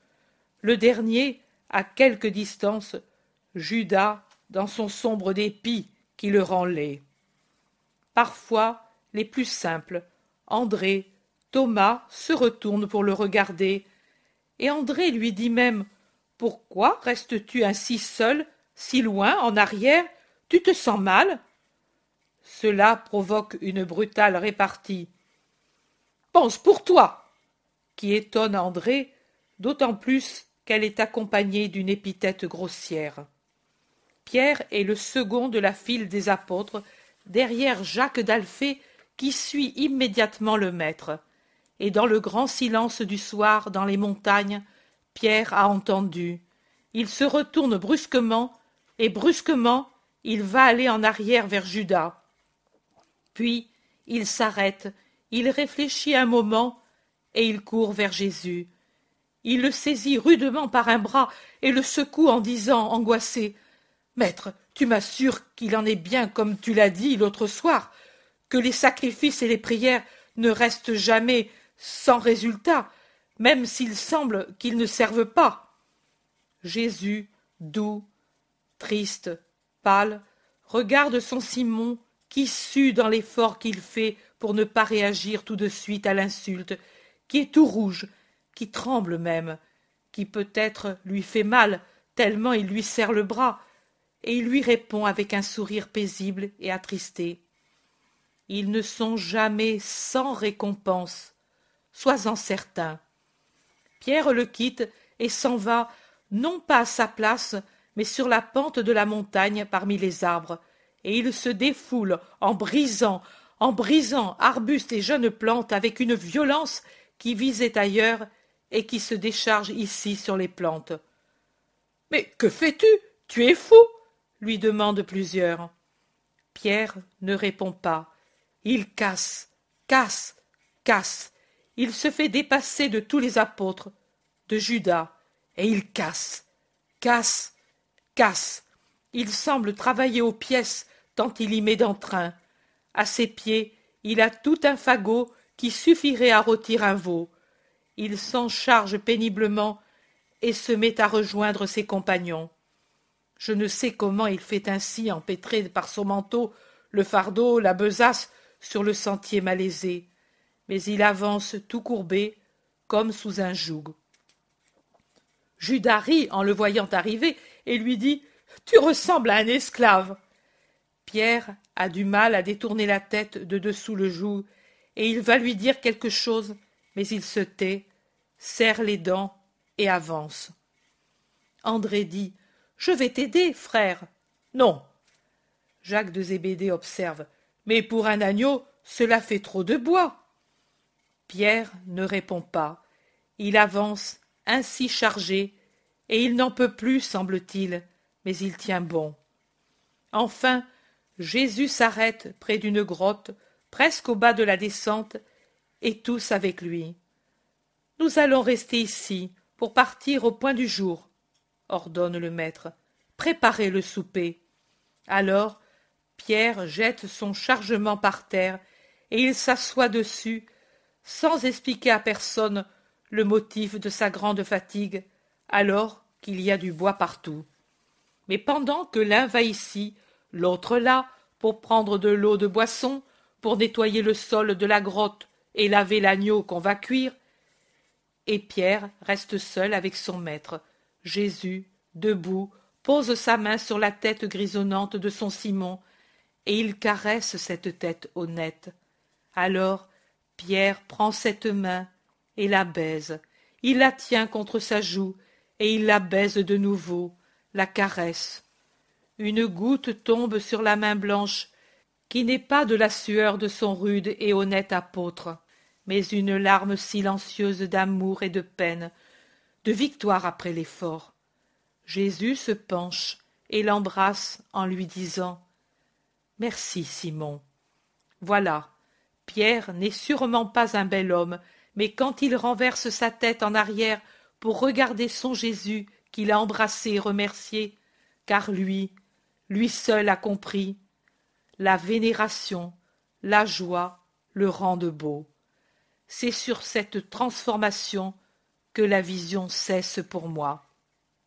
A: Le dernier, à quelque distance, Judas dans son sombre dépit qui le rend laid. Parfois, les plus simples, André, Thomas, se retournent pour le regarder, et André lui dit même Pourquoi restes-tu ainsi seul, si loin, en arrière? Tu te sens mal? Cela provoque une brutale répartie. Pense pour toi qui étonne André, d'autant plus qu'elle est accompagnée d'une épithète grossière. Pierre est le second de la file des apôtres, derrière Jacques d'Alphée, qui suit immédiatement le maître. Et dans le grand silence du soir, dans les montagnes, Pierre a entendu. Il se retourne brusquement, et brusquement, il va aller en arrière vers Judas. Puis, il s'arrête, il réfléchit un moment, et il court vers Jésus. Il le saisit rudement par un bras et le secoue en disant, angoissé Maître, tu m'assures qu'il en est bien comme tu l'as dit l'autre soir, que les sacrifices et les prières ne restent jamais sans résultat, même s'il semble qu'ils ne servent pas. Jésus, doux, triste, pâle, regarde son Simon qui sue dans l'effort qu'il fait pour ne pas réagir tout de suite à l'insulte, qui est tout rouge, qui tremble même, qui peut-être lui fait mal, tellement il lui serre le bras, et il lui répond avec un sourire paisible et attristé. Ils ne sont jamais sans récompense. Sois-en certain. Pierre le quitte et s'en va, non pas à sa place, mais sur la pente de la montagne parmi les arbres, et il se défoule en brisant, en brisant arbustes et jeunes plantes avec une violence qui visait ailleurs et qui se décharge ici sur les plantes. Mais que fais-tu? Tu es fou lui demandent plusieurs. Pierre ne répond pas. Il casse, casse, casse. Il se fait dépasser de tous les apôtres, de Judas, et il casse, casse, casse. Il semble travailler aux pièces tant il y met d'entrain. À ses pieds, il a tout un fagot qui suffirait à rôtir un veau. Il s'en charge péniblement et se met à rejoindre ses compagnons. Je ne sais comment il fait ainsi empêtrer par son manteau le fardeau, la besace sur le sentier malaisé, mais il avance tout courbé, comme sous un joug. Judas rit en le voyant arriver et lui dit Tu ressembles à un esclave. Pierre a du mal à détourner la tête de dessous le joug et il va lui dire quelque chose, mais il se tait, serre les dents et avance. André dit Je vais t'aider, frère. Non. Jacques de Zébédée observe Mais pour un agneau, cela fait trop de bois. Pierre ne répond pas. Il avance, ainsi chargé, et il n'en peut plus, semble-t-il, mais il tient bon. Enfin, Jésus s'arrête près d'une grotte presque au bas de la descente, et tous avec lui. Nous allons rester ici pour partir au point du jour, ordonne le maître. Préparez le souper. Alors Pierre jette son chargement par terre et il s'assoit dessus, sans expliquer à personne le motif de sa grande fatigue, alors qu'il y a du bois partout. Mais pendant que l'un va ici, l'autre là, pour prendre de l'eau de boisson, pour nettoyer le sol de la grotte et laver l'agneau qu'on va cuire, et Pierre reste seul avec son maître. Jésus, debout, pose sa main sur la tête grisonnante de son Simon, et il caresse cette tête honnête. Alors Pierre prend cette main et la baise. Il la tient contre sa joue, et il la baise de nouveau, la caresse. Une goutte tombe sur la main blanche qui n'est pas de la sueur de son rude et honnête apôtre, mais une larme silencieuse d'amour et de peine, de victoire après l'effort. Jésus se penche et l'embrasse en lui disant Merci, Simon. Voilà, Pierre n'est sûrement pas un bel homme, mais quand il renverse sa tête en arrière pour regarder son Jésus qu'il a embrassé et remercié, car lui, lui seul a compris, la vénération, la joie le rendent beau. C'est sur cette transformation que la vision cesse pour moi.